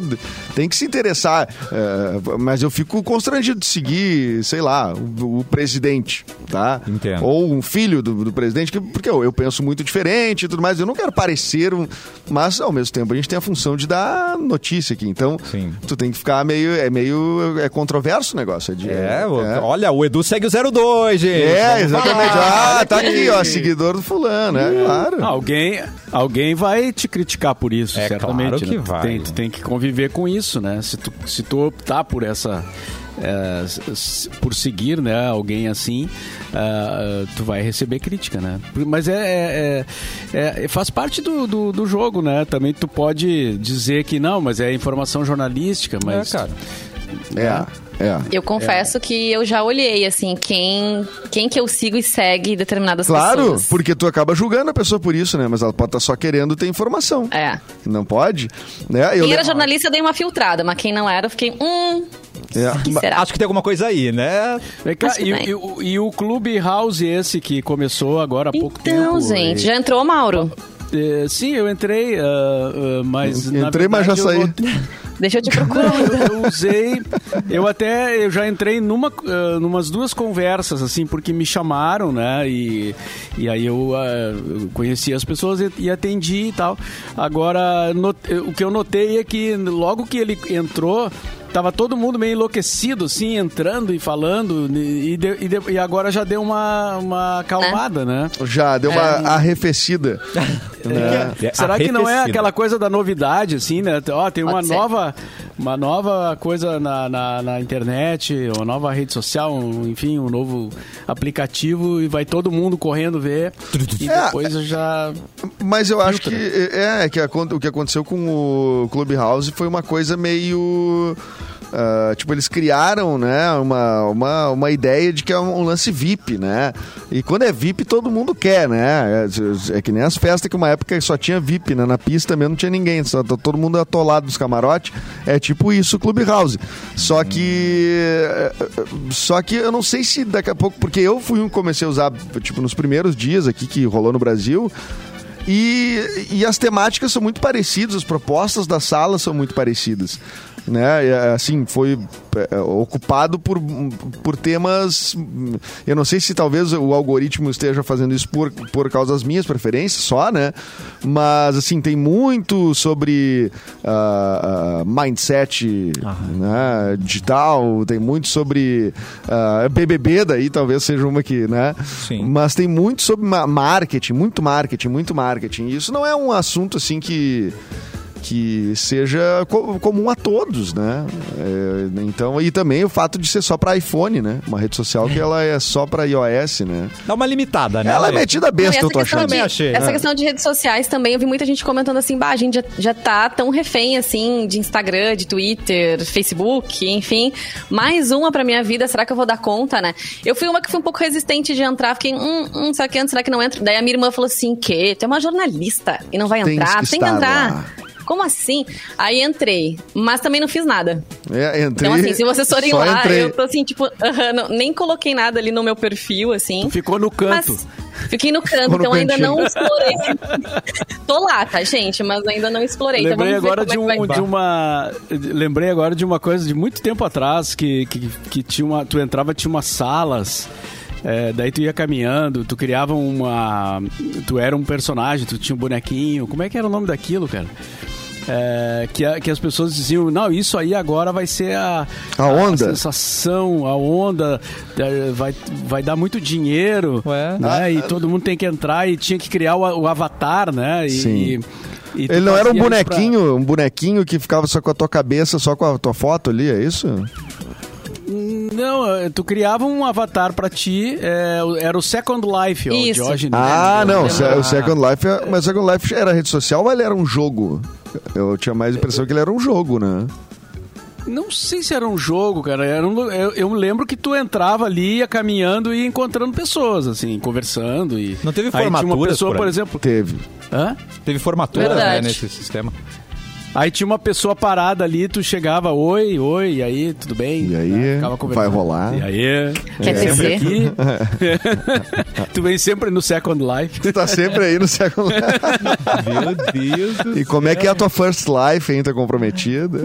Speaker 3: tem que se interessar. eh, mas eu fico constrangido de seguir, sei lá, o, o presidente, tá?
Speaker 1: Entendo.
Speaker 3: Ou um filho do, do presidente, que- porque eu, eu penso muito diferente e tudo mais. Eu não quero parecer um. Mas ao mesmo tempo a gente tem a função de dar notícia aqui. Então,
Speaker 1: Sim.
Speaker 3: tu tem que ficar meio. É meio. É controverso o negócio. É, de-
Speaker 1: É,
Speaker 3: é.
Speaker 1: olha, o Edu segue o 02, gente.
Speaker 3: É,
Speaker 1: Vamos
Speaker 3: exatamente.
Speaker 1: falar.
Speaker 3: Ah, tá aqui, ó, seguidor do fulano, é claro.
Speaker 2: Alguém, alguém vai te criticar por isso,
Speaker 1: É
Speaker 2: certamente.
Speaker 1: claro que
Speaker 2: né?
Speaker 1: vai.
Speaker 2: Tem, tu tem que conviver com isso, né? Se tu, se tu optar por essa. É, por seguir né, alguém assim, ah, tu vai receber crítica, né? Mas é, é- é- é- faz parte do, do, do jogo, né? Também tu pode dizer que não, mas é informação jornalística, mas
Speaker 1: É, cara.
Speaker 3: É, é.
Speaker 4: Eu confesso que eu já olhei, assim, quem, quem que eu sigo e segue determinadas
Speaker 3: Claro,
Speaker 4: pessoas.
Speaker 3: porque tu acaba julgando a pessoa por isso, né? Mas ela pode estar só querendo ter informação.
Speaker 4: É.
Speaker 3: Não pode? Né? Eu
Speaker 4: Quem era jornalista, eu dei uma filtrada, mas quem não era, eu fiquei, hum,
Speaker 3: É.
Speaker 4: que
Speaker 1: Ma-
Speaker 4: será?
Speaker 1: Acho que tem alguma coisa aí, né?
Speaker 2: Cá,
Speaker 4: que
Speaker 2: e,
Speaker 4: tem.
Speaker 2: e o- e o Clube House esse que começou agora há pouco tempo.
Speaker 4: Então, gente, já entrou, Mauro?
Speaker 2: Sim, eu entrei, ah, ah, mas. na
Speaker 3: Entrei, mas já
Speaker 2: verdade, eu
Speaker 3: saí.
Speaker 4: Deixa eu te procurar.
Speaker 2: eu usei, eu até, eu já entrei numa, uh, numas duas conversas, assim, porque me chamaram, né, e, e aí eu, uh, conheci as pessoas e, e, atendi e tal. Agora, not, o que eu notei é que logo que ele entrou, tava todo mundo meio enlouquecido, assim, entrando e falando, e, de, e, de, e agora já deu uma, uma acalmada, é. né?
Speaker 3: Já, deu uma é. arrefecida.
Speaker 2: é. Será que não é aquela coisa da novidade, assim, né? Ó, tem uma nova, uma nova coisa na, na, na, internet, uma nova rede social, um, enfim, um novo aplicativo, e vai todo mundo correndo ver, e é, depois já...
Speaker 3: Mas eu acho que, é, que o que aconteceu com o Clubhouse foi uma coisa meio Uh, tipo, eles criaram, né, uma, uma, uma ideia de que é um, lance VIP, né? E quando é VIP, todo mundo quer, né? É, é que nem as festas que uma época só tinha VIP, né? Na pista mesmo não tinha ninguém, só todo mundo atolado nos camarotes. É tipo isso o Clubhouse. Só que. É, só que eu não sei se daqui a pouco, porque eu fui um comecei a usar, tipo, nos primeiros dias aqui que rolou no Brasil. E, e as temáticas são muito parecidas, as propostas da sala são muito parecidas né? É, assim, foi é, ocupado por, por temas. Eu não sei se talvez o algoritmo esteja fazendo isso por, por causa das minhas preferências só, né? Mas, assim, tem muito sobre uh, mindset né? digital, tem muito sobre uh, ah, BBB, daí talvez seja uma que, né? Sim. Mas tem muito sobre marketing, muito marketing, muito marketing. Isso não é um assunto, assim, que que seja co comum a todos, né? É, então, e também o fato de ser só para iPhone, né? Uma rede social que ela é só para iOS, né?
Speaker 1: Dá uma limitada, né?
Speaker 3: Ela é metida besta, eu tô achando.
Speaker 4: De,
Speaker 3: achei,
Speaker 4: essa né? questão de redes sociais também, eu vi muita gente comentando assim, bah, a gente já, já tá tão refém, assim, de Instagram, de Twitter, Facebook, enfim. Mais uma pra minha vida, será que eu vou dar conta, né? Eu fui uma que foi um pouco resistente de entrar, fiquei, hum, hum, será que entra, será que não entra? Daí a minha irmã falou assim, que? Tu é uma jornalista e não vai entrar? Tem que, tem que entrar. Lá como assim? Aí entrei, mas também não fiz nada.
Speaker 3: É, entrei.
Speaker 4: Então, assim, se vocês forem lá, entrei. eu tô assim, tipo, uh -huh, não, nem coloquei nada ali no meu perfil, assim. Tu
Speaker 2: ficou no canto.
Speaker 4: Fiquei no canto, então ainda não explorei. tô lá, tá, gente? Mas ainda não explorei.
Speaker 2: Então lembrei
Speaker 4: então
Speaker 2: agora de, um, de uma. Lembrei agora de uma coisa de muito tempo atrás que, que, que tinha uma. Tu entrava, tinha umas salas. É, daí tu ia caminhando, tu criava uma. Tu era um personagem, tu tinha um bonequinho. Como é que era o nome daquilo, cara? É, que, a, que as pessoas diziam, não, isso aí agora vai ser a,
Speaker 3: a onda.
Speaker 2: A sensação, a onda, é, vai, vai dar muito dinheiro, Ué? né? Ah, e todo mundo tem que entrar e tinha que criar o, o avatar, né? E,
Speaker 3: sim. E, e Ele não era um bonequinho, pra... um bonequinho que ficava só com a tua cabeça, só com a tua foto ali, é isso?
Speaker 2: Não, é, tu criava um avatar pra ti, é, era o Second Life, ó, Isso.
Speaker 3: Ah, não, o Second Life, é, mas o Second Life era rede social ou ele era um jogo? Eu tinha mais a impressão que ele era um jogo, né?
Speaker 2: Não sei se era um jogo, cara. Era um, eu, eu lembro que tu entrava ali, ia caminhando e encontrando pessoas, assim, conversando e.
Speaker 1: Não teve formatura?
Speaker 2: Uma pessoa, por, por exemplo.
Speaker 3: Teve.
Speaker 1: Hã? Teve formatura né, nesse sistema.
Speaker 2: Aí tinha uma pessoa parada ali, tu chegava, oi, oi, e aí, tudo bem?
Speaker 3: E aí, né? vai rolar.
Speaker 2: E aí,
Speaker 4: Quer é. sempre
Speaker 2: aqui. tu vem sempre no Second Life.
Speaker 3: Tu tá sempre aí no Second Life.
Speaker 1: Meu Deus do
Speaker 3: E como é que é a tua First Life, hein? Tá comprometida?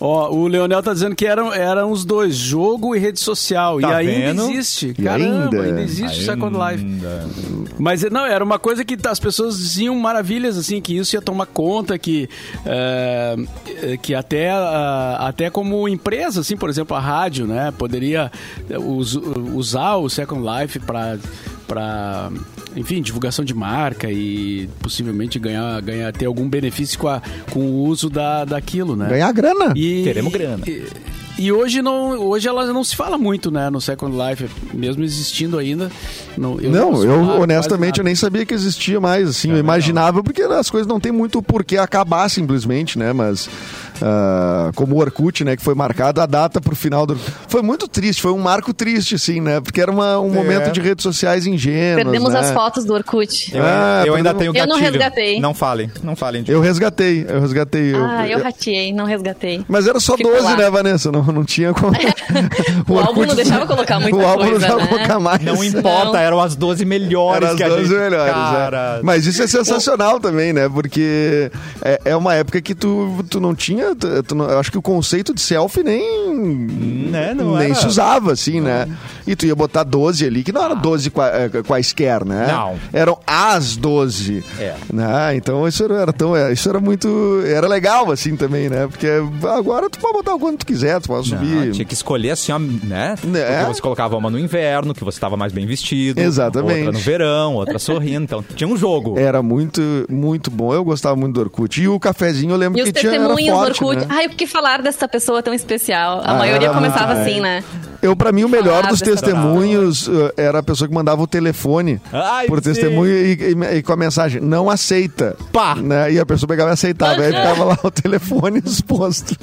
Speaker 2: Ó, o Leonel tá dizendo que eram, eram os dois, jogo e rede social. Tá e ainda vendo? existe. E Caramba, ainda, ainda existe o Second Life. Mas não, era uma coisa que as pessoas diziam maravilhas, assim, que isso ia tomar conta, que que, que até, até como empresa, assim, por exemplo, a rádio, né, poderia us, usar o Second Life para para enfim, divulgação de marca e possivelmente ganhar, ganhar ter algum benefício com, a, com o uso da, daquilo, né?
Speaker 3: Ganhar grana.
Speaker 1: E, Queremos grana.
Speaker 2: E, e hoje não, hoje ela não se fala muito, né, no Second Life, mesmo existindo ainda.
Speaker 3: Não, eu, não, eu honestamente eu nem sabia que existia mais, assim, é eu imaginava porque as coisas não tem muito por que acabar simplesmente, né, mas uh, como o Orkut, né, que foi marcado a data pro final do... foi muito triste, foi um marco triste, assim, né? Porque era uma- um
Speaker 1: É.
Speaker 3: momento de redes sociais ingênuas,
Speaker 4: Perdemos
Speaker 3: né?
Speaker 4: as fotos do Orkut.
Speaker 1: Eu,
Speaker 3: Ah,
Speaker 1: eu ainda tenho
Speaker 4: Eu não
Speaker 1: gatilho.
Speaker 4: resgatei.
Speaker 1: Não falem, não falem.
Speaker 3: Eu resgatei, eu resgatei. eu-
Speaker 4: Ah, eu
Speaker 3: eu-
Speaker 4: rateei, não resgatei.
Speaker 3: Mas era só
Speaker 4: Ficou
Speaker 3: 12,
Speaker 4: lá.
Speaker 3: né, Vanessa? Não, não tinha como.
Speaker 4: O álbum
Speaker 3: Orkut-
Speaker 4: não deixava colocar muita
Speaker 3: O álbum não
Speaker 4: coisa,
Speaker 3: deixava
Speaker 4: né?
Speaker 3: colocar mais.
Speaker 1: Não importa,
Speaker 4: Não.
Speaker 1: eram as 12 melhores
Speaker 3: Era as
Speaker 1: que a
Speaker 3: 12
Speaker 1: gente...
Speaker 3: melhores.
Speaker 1: Cara,
Speaker 3: é. Mas isso é sensacional também, né? Porque é, é uma época que tu, tu não tinha. Tu- tu não- eu acho que o conceito de selfie nem.
Speaker 1: Né, não
Speaker 3: nem
Speaker 1: era.
Speaker 3: se usava, assim, né? E tu ia botar 12 ali, que não era 12 qua- eh, quaisquer, né?
Speaker 1: Não.
Speaker 3: Eram as 12.
Speaker 1: É.
Speaker 3: Né? Então isso era, era tão. é, Isso era muito. Era legal, assim, também, né? Porque agora tu pode botar o quanto tu quiser, tu pode
Speaker 1: Não,
Speaker 3: subir.
Speaker 1: tinha que escolher assim, ó, né?
Speaker 3: Né?
Speaker 1: Porque você colocava uma no inverno, que você estava mais bem vestido.
Speaker 3: Exatamente.
Speaker 1: Outra no verão, outra sorrindo. Então tinha um jogo.
Speaker 3: Era muito, muito bom. Eu gostava muito do Orkut. E o cafezinho eu lembro
Speaker 4: E
Speaker 3: que tinha era forte,
Speaker 4: Orkut.
Speaker 3: né?
Speaker 4: Ai, o que falar dessa pessoa tão especial? A
Speaker 3: Ah,
Speaker 4: maioria
Speaker 3: era
Speaker 4: começava
Speaker 3: muito-
Speaker 4: assim, né?
Speaker 3: Eu, pra mim, o melhor
Speaker 4: Falar
Speaker 3: dos testemunhos uh, era a pessoa que mandava o telefone
Speaker 1: Ai,
Speaker 3: por
Speaker 1: sim.
Speaker 3: testemunho e, e- e com a mensagem, não aceita.
Speaker 1: Pá.
Speaker 3: Né? E a pessoa pegava e aceitava. Aí ficava lá o telefone exposto.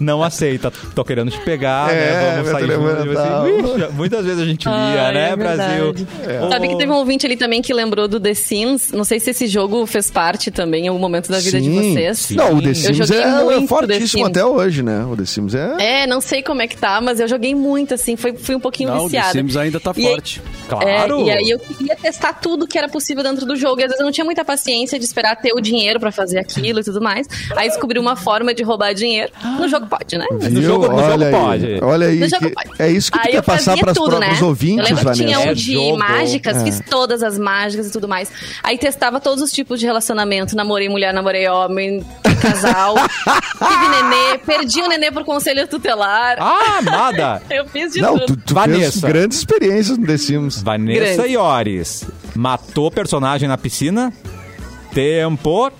Speaker 1: Não aceita. Tô querendo te pegar,
Speaker 3: É,
Speaker 1: né? Vamos sair juntos. Assim, muitas vezes a gente via,
Speaker 4: Ai,
Speaker 1: né,
Speaker 4: é
Speaker 1: Brasil?
Speaker 4: verdade. Sabe que teve um ouvinte ali também que lembrou do The Sims. Não sei se esse jogo fez parte também em algum momento da vida de vocês.
Speaker 3: Não, o The
Speaker 4: Eu
Speaker 3: Sims
Speaker 4: joguei
Speaker 3: é
Speaker 4: muito
Speaker 3: fortíssimo até hoje, né? O The Sims é...
Speaker 4: É, não sei como é que tá, mas eu joguei muito, assim, foi, fui um pouquinho
Speaker 2: Não, o The
Speaker 4: viciada.
Speaker 2: Sims ainda tá
Speaker 4: E aí-
Speaker 2: forte.
Speaker 1: Claro.
Speaker 4: É, e aí eu queria testar tudo que era possível dentro do jogo. E às vezes eu não tinha muita paciência de esperar ter o dinheiro pra fazer aquilo e tudo mais. Aí descobri uma forma de roubar dinheiro. No jogo pode, né?
Speaker 1: No jogo- no
Speaker 3: olha
Speaker 1: jogo
Speaker 3: aí,
Speaker 1: pode.
Speaker 3: Olha aí,
Speaker 4: No jogo
Speaker 3: que-
Speaker 4: pode.
Speaker 3: é isso que tu
Speaker 4: Aí
Speaker 3: quer
Speaker 4: eu
Speaker 3: passar para
Speaker 4: né?
Speaker 3: os ouvintes,
Speaker 4: Eu lembro tinha um
Speaker 1: É
Speaker 4: de
Speaker 1: jogo.
Speaker 4: mágicas,
Speaker 3: É.
Speaker 4: fiz todas as mágicas e tudo mais. Aí testava todos os tipos de relacionamento. Namorei mulher, namorei homem, casal. tive nenê, perdi o nenê por conselho tutelar.
Speaker 1: Ah, amada!
Speaker 4: Eu fiz de
Speaker 3: Não,
Speaker 4: tudo.
Speaker 3: tu, tu fez
Speaker 1: Vanessa.
Speaker 3: grandes experiências no The Sims.
Speaker 1: Vanessa
Speaker 4: Grande.
Speaker 1: Iores matou personagem na piscina. Tempo.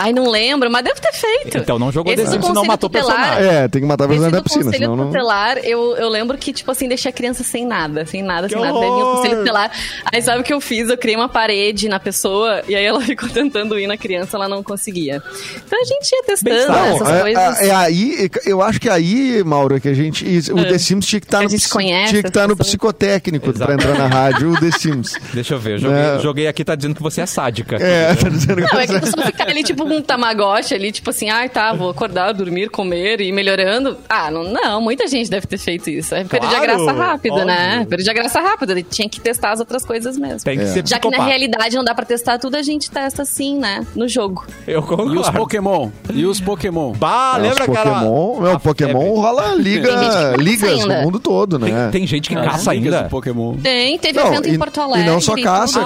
Speaker 4: Ai, não lembro, mas devo ter feito.
Speaker 1: Então não jogou
Speaker 4: Esse
Speaker 1: Sims, senão matou
Speaker 4: tutelar,
Speaker 1: personagem.
Speaker 3: É, tem que matar a personagem da piscina,
Speaker 4: conselho
Speaker 3: senão não...
Speaker 4: tutelar, eu, eu lembro que, tipo assim, deixei a criança sem nada, sem nada,
Speaker 1: Que
Speaker 4: sem nada. Daí
Speaker 1: horror!
Speaker 4: conselho tutelar. Aí sabe o que eu fiz? Eu criei uma parede na pessoa e aí ela ficou tentando ir na criança, ela não conseguia. Então a gente ia testando.
Speaker 3: Não,
Speaker 4: essas
Speaker 3: é,
Speaker 4: coisas.
Speaker 3: é- é aí, eu acho que aí, Mauro, é que a gente. O
Speaker 4: É.
Speaker 3: The Sims tinha que estar
Speaker 4: A
Speaker 3: no,
Speaker 4: gente
Speaker 3: psi-
Speaker 4: conhece
Speaker 3: tinha que estar
Speaker 4: as
Speaker 3: no psicotécnico
Speaker 1: Exato.
Speaker 3: pra entrar na rádio, o The Sims.
Speaker 1: Deixa eu ver, eu joguei,
Speaker 3: É.
Speaker 1: joguei aqui, tá dizendo que você é sádica.
Speaker 3: É, tá dizendo que
Speaker 4: Não, é que
Speaker 3: você-
Speaker 4: tu só ficar ali, tipo, um tamagotchi ali, tipo assim, ai, tá, vou acordar, dormir, comer e ir melhorando. Ah, não, não, muita gente deve ter feito isso. Aí perdi a
Speaker 1: Claro,
Speaker 4: graça rápido, né?
Speaker 1: óbvio.
Speaker 4: Perdi a graça rápido. Tinha que testar as outras coisas mesmo.
Speaker 1: Tem que
Speaker 3: É.
Speaker 1: ser
Speaker 4: Já que na
Speaker 1: psicopata.
Speaker 4: realidade não dá pra testar tudo, a gente testa assim, né? No jogo.
Speaker 1: Eu concordo.
Speaker 2: E os Pokémon? E os Pokémon?
Speaker 1: Bah,
Speaker 3: É,
Speaker 1: lembra, cara?
Speaker 3: Pokémon, meu,
Speaker 1: a
Speaker 3: Pokémon
Speaker 1: febre.
Speaker 3: rola liga, ligas no mundo todo, né?
Speaker 1: Tem, tem gente que
Speaker 2: Ah,
Speaker 1: caça
Speaker 2: ligas
Speaker 1: ainda.
Speaker 2: do Pokémon.
Speaker 4: Tem, teve
Speaker 3: Não,
Speaker 4: evento
Speaker 3: e-
Speaker 4: em Porto
Speaker 3: e
Speaker 4: Alegre.
Speaker 3: não só caça.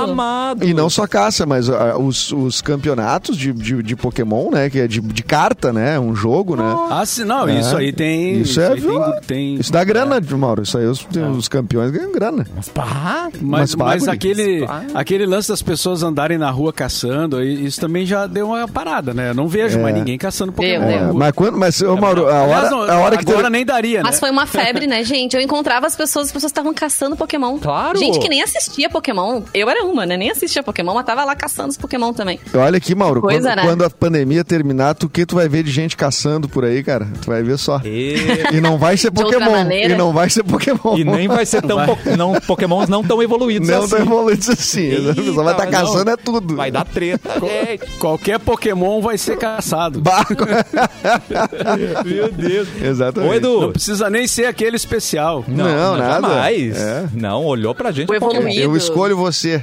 Speaker 3: E não só caça, mas ah, os, os campeonatos de, de, de Pokémon, né? Que é de, de carta, né? Um jogo, né?
Speaker 2: Ah, sim, não,
Speaker 3: É.
Speaker 2: isso aí tem.
Speaker 3: Isso é
Speaker 2: aí tem, tem-
Speaker 3: Isso dá grana, Mauro. Isso aí os, os campeões ganham grana.
Speaker 1: Mas pá,
Speaker 2: Mas,
Speaker 3: Mas
Speaker 2: mas aquele, aquele lance das pessoas andarem na rua caçando, isso também já deu uma parada, né? Eu não vejo
Speaker 3: É.
Speaker 2: mais ninguém caçando Pokémon.
Speaker 3: É, mas quando. Mas, ô, Mauro, a hora,
Speaker 2: não,
Speaker 3: a hora que
Speaker 2: agora
Speaker 3: teve-
Speaker 2: nem daria, né?
Speaker 4: Mas foi uma febre, né, gente? Eu encontrava as pessoas, as pessoas estavam caçando Pokémon.
Speaker 1: Claro.
Speaker 4: Gente que nem assistia Pokémon. Eu era uma, né? Nem assistia Pokémon, mas tava lá caçando os Pokémon também.
Speaker 3: Olha aqui, Mauro,
Speaker 4: Coisa,
Speaker 3: quando,
Speaker 4: né?
Speaker 3: quando a pandemia terminar, tu que tu vai ver de gente caçando por aí, cara? Tu vai ver só.
Speaker 1: E...
Speaker 3: E não vai ser Pokémon. E não vai ser Pokémon.
Speaker 1: e nem vai ser tão
Speaker 2: Vai.
Speaker 1: po- não, Pokémons não tão evoluídos
Speaker 3: Não
Speaker 1: assim.
Speaker 3: tá evoluindo assim. a pessoa vai estar
Speaker 1: Eita,
Speaker 3: caçando
Speaker 1: não.
Speaker 3: é tudo.
Speaker 1: Vai dar treta, gente.
Speaker 2: Qualquer Pokémon vai ser caçado.
Speaker 3: Barco.
Speaker 1: Meu Deus.
Speaker 3: Exatamente.
Speaker 1: Ô, Edu.
Speaker 2: Não precisa nem ser aquele especial.
Speaker 3: Não, nada.
Speaker 1: Jamais.
Speaker 3: É.
Speaker 1: Não, olhou pra gente.
Speaker 4: O
Speaker 1: Pokémon.
Speaker 4: evoluído.
Speaker 3: Eu escolho você,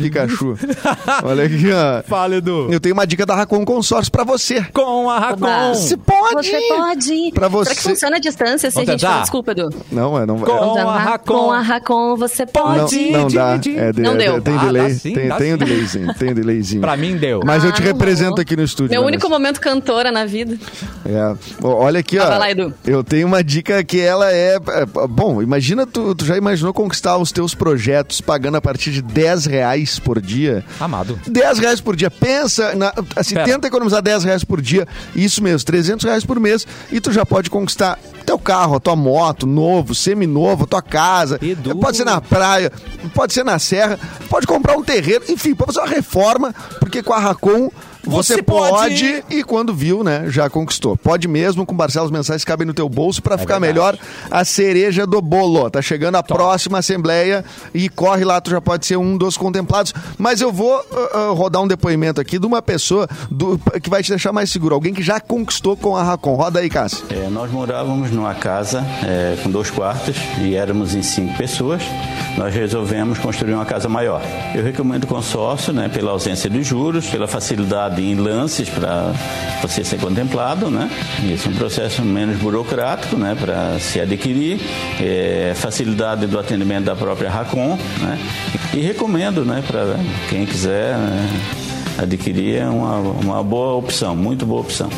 Speaker 3: Pikachu. Olha aqui, ó.
Speaker 1: Fala, Edu.
Speaker 3: Eu tenho uma dica da Racon Consórcio pra você.
Speaker 1: Com a Racon.
Speaker 4: Oba.
Speaker 3: Se pode.
Speaker 4: Você pode.
Speaker 3: Pra você-
Speaker 4: Será que funciona a distância? Se a gente for... Desculpa, Edu.
Speaker 3: Não, é, não
Speaker 1: Com
Speaker 3: é.
Speaker 1: a Racon.
Speaker 4: Com a Racon você
Speaker 3: Não,
Speaker 4: pode.
Speaker 3: não dá.
Speaker 1: Di-
Speaker 3: É, de-
Speaker 4: Não
Speaker 3: é,
Speaker 4: deu.
Speaker 3: Tem
Speaker 1: Ah,
Speaker 3: delay.
Speaker 1: dá sim,
Speaker 3: tem,
Speaker 1: dá
Speaker 3: tem um delayzinho. Tem um delayzinho.
Speaker 1: Pra mim deu.
Speaker 3: Mas eu te
Speaker 4: Ah, não
Speaker 3: represento aqui no estúdio.
Speaker 4: Meu único momento cantora na vida.
Speaker 3: É. Ó, Olha aqui, ó.
Speaker 4: vai lá, Edu.
Speaker 3: Eu tenho uma dica que ela é. é, Bom, imagina, tu, tu já imaginou conquistar os teus projetos pagando a partir de 10 reais por dia?
Speaker 1: Amado.
Speaker 3: 10 reais por dia. Pensa, na, assim,
Speaker 1: Pera.
Speaker 3: tenta economizar 10 reais por dia. Isso mesmo, 300 reais por mês. E tu já pode conquistar teu carro, a tua moto, novo, semi-novo, a tua casa.
Speaker 1: Edu.
Speaker 3: Pode ser na praia, pode ser na serra, pode comprar um terreno, enfim, pode fazer uma reforma, porque com a Racon Você,
Speaker 1: Você
Speaker 3: pode,
Speaker 1: pode.
Speaker 3: e quando viu, né, já conquistou. Pode mesmo, com parcelas mensais que cabem no teu bolso pra ficar
Speaker 1: É verdade.
Speaker 3: melhor a cereja do bolo. Tá chegando a próxima assembleia e corre lá, tu já pode ser um dos contemplados. Mas eu vou ah, ah, rodar um depoimento aqui de uma pessoa do- que vai te deixar mais seguro. Alguém que já conquistou com a Racon. Roda aí, Cássio.
Speaker 5: É, nós morávamos numa casa é, com dois quartos e éramos em cinco pessoas. Nós resolvemos construir uma casa maior. Eu recomendo o consórcio, né, pela ausência de juros, pela facilidade em lances para você ser contemplado, né? Isso é um processo menos burocrático, né, para se adquirir, é, facilidade do atendimento da própria Racon, né? E recomendo, né, para quem quiser né, adquirir é uma, uma boa opção, muito boa opção.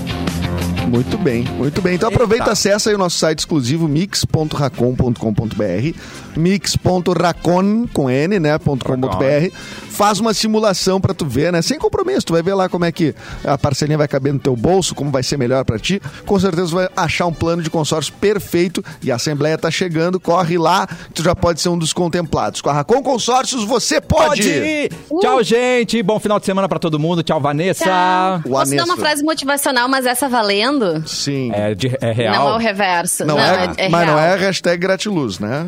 Speaker 3: Muito bem, muito bem. Então aproveita, acessa aí o nosso site exclusivo mix.racon.com.br mix.racon com n, né, ponto .com ponto .br. Faz uma simulação pra tu ver, né, sem compromisso. Tu vai ver lá como é que a parcelinha vai caber no teu bolso, como vai ser melhor pra ti. Com certeza tu vai achar um plano de consórcio perfeito e a assembleia tá chegando. Corre lá, tu já pode ser um dos contemplados. Com a Racon Consórcios você pode.
Speaker 1: Pode ir. Tchau, gente. Bom final de semana pra todo mundo. Tchau, Vanessa.
Speaker 4: Tchau. Posso dar uma frase motivacional, mas essa valendo?
Speaker 3: Sim.
Speaker 1: É, de- é real?
Speaker 4: Não é o reverso.
Speaker 3: Não, é,
Speaker 4: é
Speaker 3: mas não é hashtag gratiluz, né?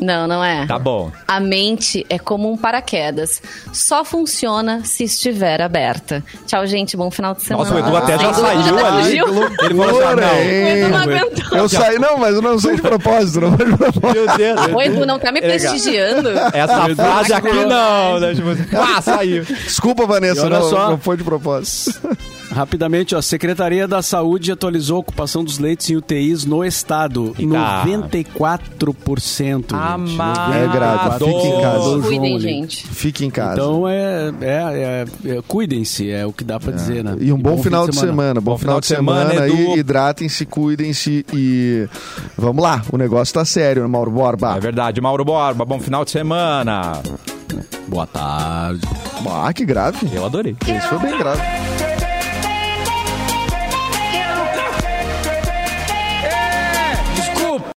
Speaker 4: Não, não é.
Speaker 1: Tá bom.
Speaker 4: A mente é como um paraquedas. Só funciona se estiver aberta. Tchau, gente. Bom final de semana.
Speaker 1: Nossa, o Edu até já
Speaker 4: Sem dúvida,
Speaker 1: saiu ali. Ele falou assim, ah, não.
Speaker 4: Edu não aguentou.
Speaker 3: Eu saí, não, mas eu não sei de propósito, não foi de propósito.
Speaker 1: Meu Deus.
Speaker 4: O Edu não tá me prestigiando.
Speaker 1: Essa frase aqui não, né? Tipo, ah, saiu.
Speaker 3: Desculpa, Vanessa, não,
Speaker 2: só.
Speaker 3: não foi de propósito.
Speaker 2: Rapidamente, ó, Secretaria da Saúde atualizou a ocupação dos leitos em UTIs no estado.
Speaker 1: Eita.
Speaker 2: 94%. gente.
Speaker 1: Amado.
Speaker 3: É grave, fique em casa.
Speaker 4: Cuidem, gente.
Speaker 3: Fique em casa.
Speaker 2: Então é, é, é- é- cuidem-se, é o que dá pra dizer, né?
Speaker 3: E um bom, final de semana. Bom, final de semana, aí.
Speaker 1: Edu.
Speaker 3: Hidratem-se, cuidem-se e vamos lá. O negócio tá sério, né, Mauro Borba?
Speaker 1: É verdade, Mauro Borba. Bom final de semana.
Speaker 2: Boa tarde.
Speaker 3: Ah, que grave.
Speaker 1: Eu adorei.
Speaker 3: Isso foi bem grave.